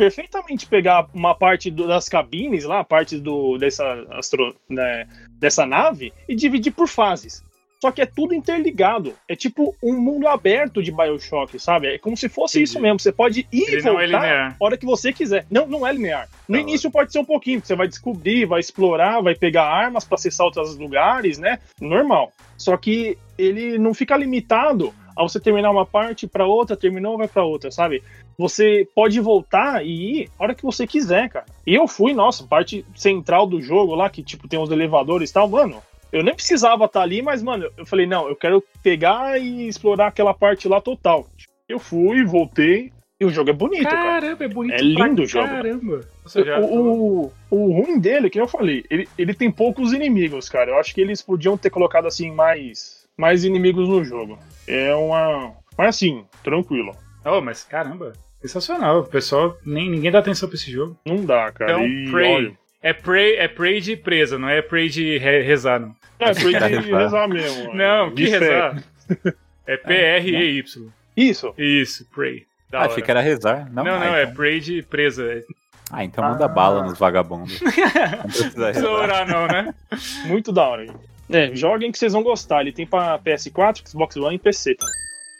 perfeitamente pegar uma parte do- das cabines lá, a parte do, dessa, astro, né, dessa nave, e dividir por fases. Só que é tudo interligado. É tipo um mundo aberto de Bioshock, sabe? É como se fosse Entendi. isso mesmo. Você pode ir e Ele não é voltar linear. a hora que você quiser. Não, não é linear. No Da início pode ser um pouquinho, porque você vai descobrir, vai explorar, vai pegar armas pra acessar outros lugares, né? Normal. Só que ele não fica limitado a você terminar uma parte pra outra, terminou, vai pra outra, sabe? Você pode voltar e ir a hora que você quiser, cara. E eu fui, nossa, parte central do jogo lá, que tipo tem os elevadores e tal, mano. Eu nem precisava estar ali, mas, mano, eu falei, não, eu quero pegar e explorar aquela parte lá total. Eu fui, voltei, e o jogo é bonito, cara. Caramba, é bonito. É lindo pra o jogo. Caramba. Já- O, o, o ruim dele, que eu falei, ele, ele tem poucos inimigos, cara. Eu acho que eles podiam ter colocado assim mais, mais inimigos no jogo. É uma. Mas assim, tranquilo. Oh, mas caramba, sensacional. O pessoal, nem ninguém dá atenção pra esse jogo. Não dá, cara. Então, e, Prey. olha, É Prey, é Prey de presa, não é Prey de re- rezar, não. é, foi de rezar. rezar mesmo. Não, de que fé. rezar. É P-R-E-Y. Isso. Isso, Prey. Da Ah, hora. achei que era rezar. Não, Não, ah, não, é então... Prey de presa. É- Ah, então manda bala nos vagabundos. Não precisa Não precisa rezar. orar, não, né? Muito da hora. gente. É, joguem que vocês vão gostar. Ele tem pra PS4, Xbox One e PC. Tá?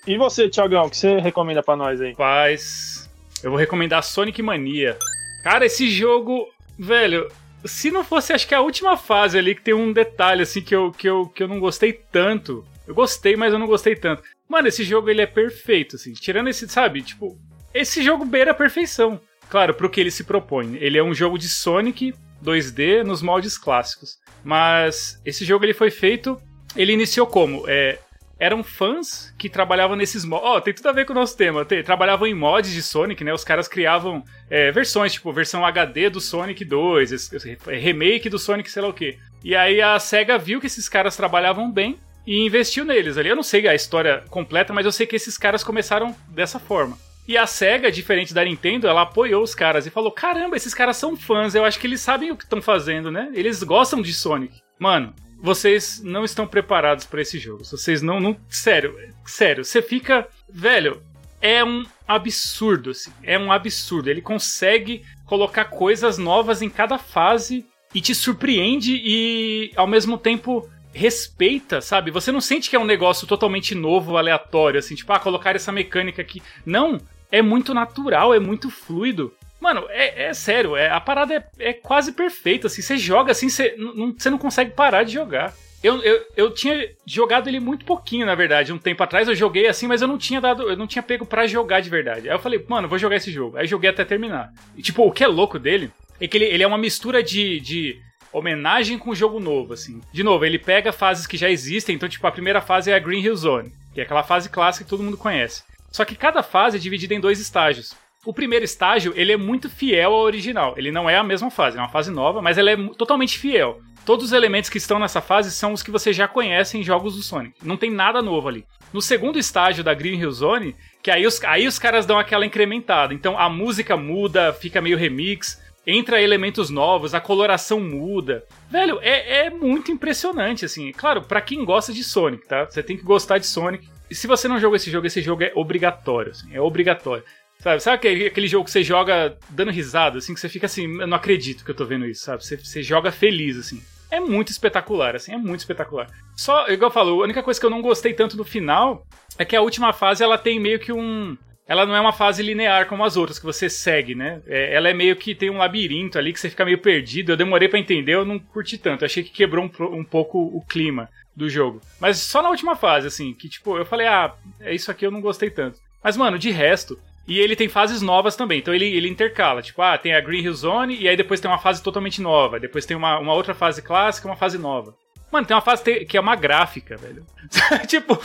E você, Thiagão, o que você recomenda pra nós aí? Paz. Eu vou recomendar Sonic Mania. Cara, esse jogo, velho, se não fosse, acho que a última fase ali que tem um detalhe assim que eu, que eu, que eu não gostei tanto. Eu gostei, mas eu não gostei tanto. Mano, esse jogo ele é perfeito, assim. Tirando esse, sabe, tipo, esse jogo beira a perfeição. Claro, pro que ele se propõe. Ele é um jogo de Sonic 2D nos moldes clássicos. Mas esse jogo ele foi feito. Ele iniciou como? É, eram fãs que trabalhavam nesses mods. Ó, tem tudo a ver com o nosso tema. Tem- trabalhavam em mods de Sonic, né? Os caras criavam é, versões, tipo, versão HD do Sonic 2, esse- esse remake do Sonic, sei lá o quê. E aí a SEGA viu que esses caras trabalhavam bem e investiu neles ali. Eu não sei a história completa, mas eu sei que esses caras começaram dessa forma. E a SEGA, diferente da Nintendo, ela apoiou os caras e falou: caramba, esses caras são fãs, eu acho que eles sabem o que estão fazendo, né? Eles gostam de Sonic. Mano, vocês não estão preparados pra esse jogo. Vocês não, não. Sério, sério, você fica. Velho, é um absurdo, assim. É um absurdo. Ele consegue colocar coisas novas em cada fase e te surpreende e ao mesmo tempo respeita, sabe? Você não sente que é um negócio totalmente novo, aleatório, assim, tipo, ah, colocar essa mecânica aqui. Não, é muito natural, é muito fluido. Mano, é, é sério, é, a parada é, é, quase perfeita, assim, você joga assim, você não, você não consegue parar de jogar. Eu, eu, eu tinha jogado ele muito pouquinho, na verdade. Um tempo atrás eu joguei assim, mas eu não tinha dado. Eu não tinha pego para jogar de verdade. Aí eu falei, mano, vou jogar esse jogo. Aí joguei até terminar. E, tipo, o que é louco dele é que ele, ele é uma mistura de, de homenagem com jogo novo, assim. De novo, ele pega fases que já existem, então, tipo, a primeira fase é a Green Hill Zone, que é aquela fase clássica que todo mundo conhece. Só que cada fase é dividida em dois estágios. O primeiro estágio, ele é muito fiel ao original. Ele não é a mesma fase, é uma fase nova, mas ela é totalmente fiel. Todos os elementos que estão nessa fase são os que você já conhece em jogos do Sonic. Não tem nada novo ali. No segundo estágio da Green Hill Zone, que aí os, aí os caras dão aquela incrementada. Então a música muda, fica meio remix entra elementos novos, a coloração muda. Velho, é, é muito impressionante, assim. Claro, para quem gosta de Sonic, tá? Você tem que gostar de Sonic. Se você não jogou esse jogo, esse jogo é obrigatório, assim, é obrigatório. Sabe, sabe aquele, aquele jogo que você joga dando risada, assim, que você fica assim, eu não acredito que eu tô vendo isso, sabe? Você, você joga feliz, assim. É muito espetacular, assim, é muito espetacular. Só, igual eu falo, a única coisa que eu não gostei tanto no final é que a última fase ela tem meio que um ela não é uma fase linear como as outras que você segue, né? É, ela é meio que tem um labirinto ali que você fica meio perdido. Eu demorei para entender, eu não curti tanto. Eu achei que quebrou um, um, pouco o clima do jogo. Mas só na última fase, assim, que tipo, eu falei, ah, é isso aqui eu não gostei tanto. Mas, mano, de resto. E ele tem fases novas também, então ele, ele intercala. Tipo, ah, tem a Green Hill Zone e aí depois tem uma fase totalmente nova. Depois tem uma, uma outra fase clássica uma fase nova. Mano, tem uma fase que é uma gráfica, velho. tipo,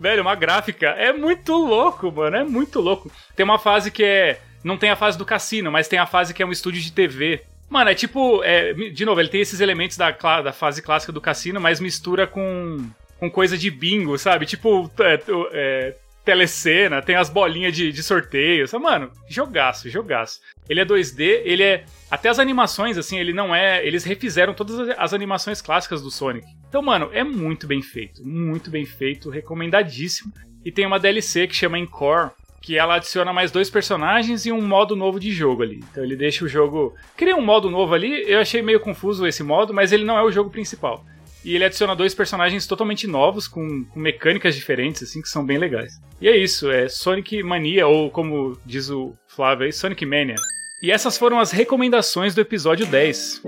velho, uma gráfica. É muito louco, mano. É muito louco. Tem uma fase que é. Não tem a fase do cassino, mas tem a fase que é um estúdio de TV. Mano, é tipo. É, de novo, ele tem esses elementos da, da fase clássica do cassino, mas mistura com. com coisa de bingo, sabe? Tipo. É, é, telecena, tem as bolinhas de, de sorteio. Mano, jogaço, jogaço. Ele é 2D, ele é. Até as animações, assim, ele não é. Eles refizeram todas as animações clássicas do Sonic. Então, mano, é muito bem feito. Muito bem feito, recomendadíssimo. E tem uma DLC que chama Encore, que ela adiciona mais dois personagens e um modo novo de jogo ali. Então ele deixa o jogo. Cria um modo novo ali, eu achei meio confuso esse modo, mas ele não é o jogo principal. E ele adiciona dois personagens totalmente novos, com, com, mecânicas diferentes, assim, que são bem legais. E é isso, é Sonic Mania, ou como diz o Flávio aí, Sonic Mania. E essas foram as recomendações do episódio 10.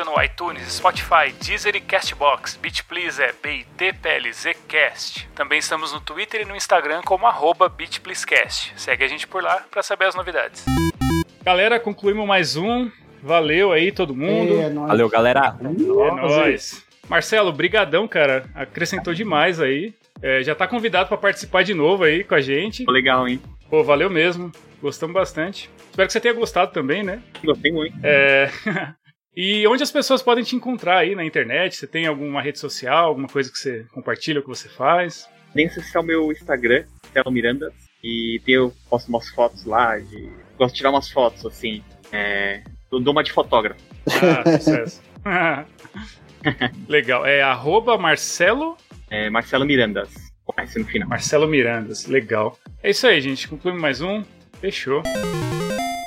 Disponível no iTunes, Spotify, Deezer e Castbox. BitPlease é B-I-T-P-L-Z-Cast. Também estamos no Twitter e no Instagram como arroba BitPleaseCast. Segue a gente por lá para saber as novidades. Galera, concluímos mais um. Valeu aí todo mundo. É, Valeu, galera. É nóis. Marcelo, brigadão, cara. Acrescentou demais aí. É, já tá convidado para participar de novo aí com a gente. Legal, hein? Pô, valeu mesmo. Gostamos bastante. Espero que você tenha gostado também, né? Gostei muito. É... E onde as pessoas podem te encontrar aí na internet? Você tem alguma rede social, alguma coisa que você compartilha, que você faz? Se é o meu Instagram, Telo Miranda, e eu posto umas fotos lá, de... gosto de tirar umas fotos, assim, é... dou uma de fotógrafo. Ah, sucesso. Legal, é arroba Marcelo... É, Marcelo Mirandas, começa no final. Marcelo Mirandas, legal. É isso aí, gente, concluímos mais um, fechou.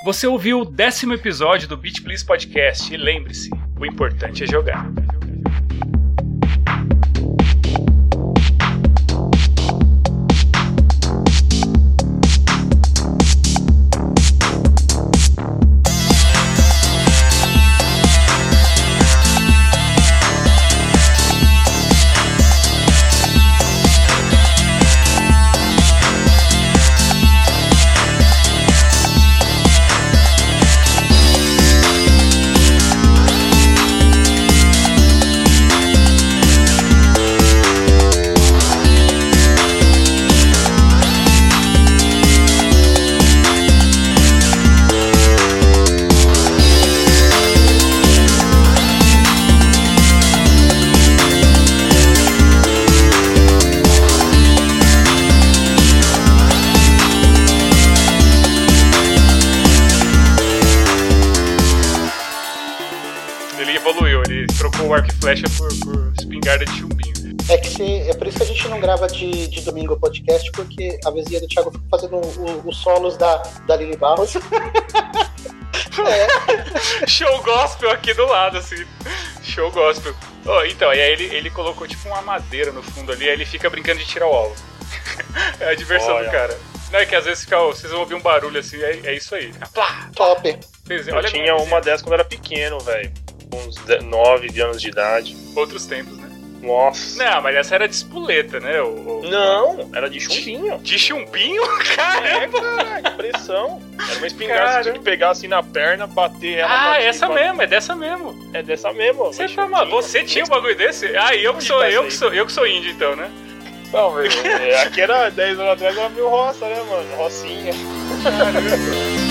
Você ouviu o décimo episódio do Beat Please Podcast e lembre-se, o importante é jogar. De, domingo o podcast, porque a vizinha do Thiago fica fazendo os solos da, da Lili Barros. é. Show gospel aqui do lado, assim. Show gospel. Oh, então, e aí ele, ele colocou tipo uma madeira no fundo ali, aí ele fica brincando de tirar o alvo. é a diversão Olha. do cara. Não é que às vezes fica, vocês vão ouvir um barulho assim, é, é isso aí. Plá, Top. Eu tinha uma dessas quando era pequeno, velho. Uns 9 anos de idade. Outros tempos, né? Nossa. Não, mas essa era de espoleta, né? O, o... Não, era de chumbinho. De, de chumbinho? Caramba! É, cara, de pressão. Era uma espingarda que você tinha que pegar assim na perna, bater ela. Ah, essa mesmo, é dessa mesmo. É dessa mesmo. Você, tá, você tinha um bagulho desse? Ah, eu que sou, eu que sou, eu que sou índio então, né? Não, meu, é, aqui era 10 anos atrás, era meio roça, né, mano? Rocinha. Caramba.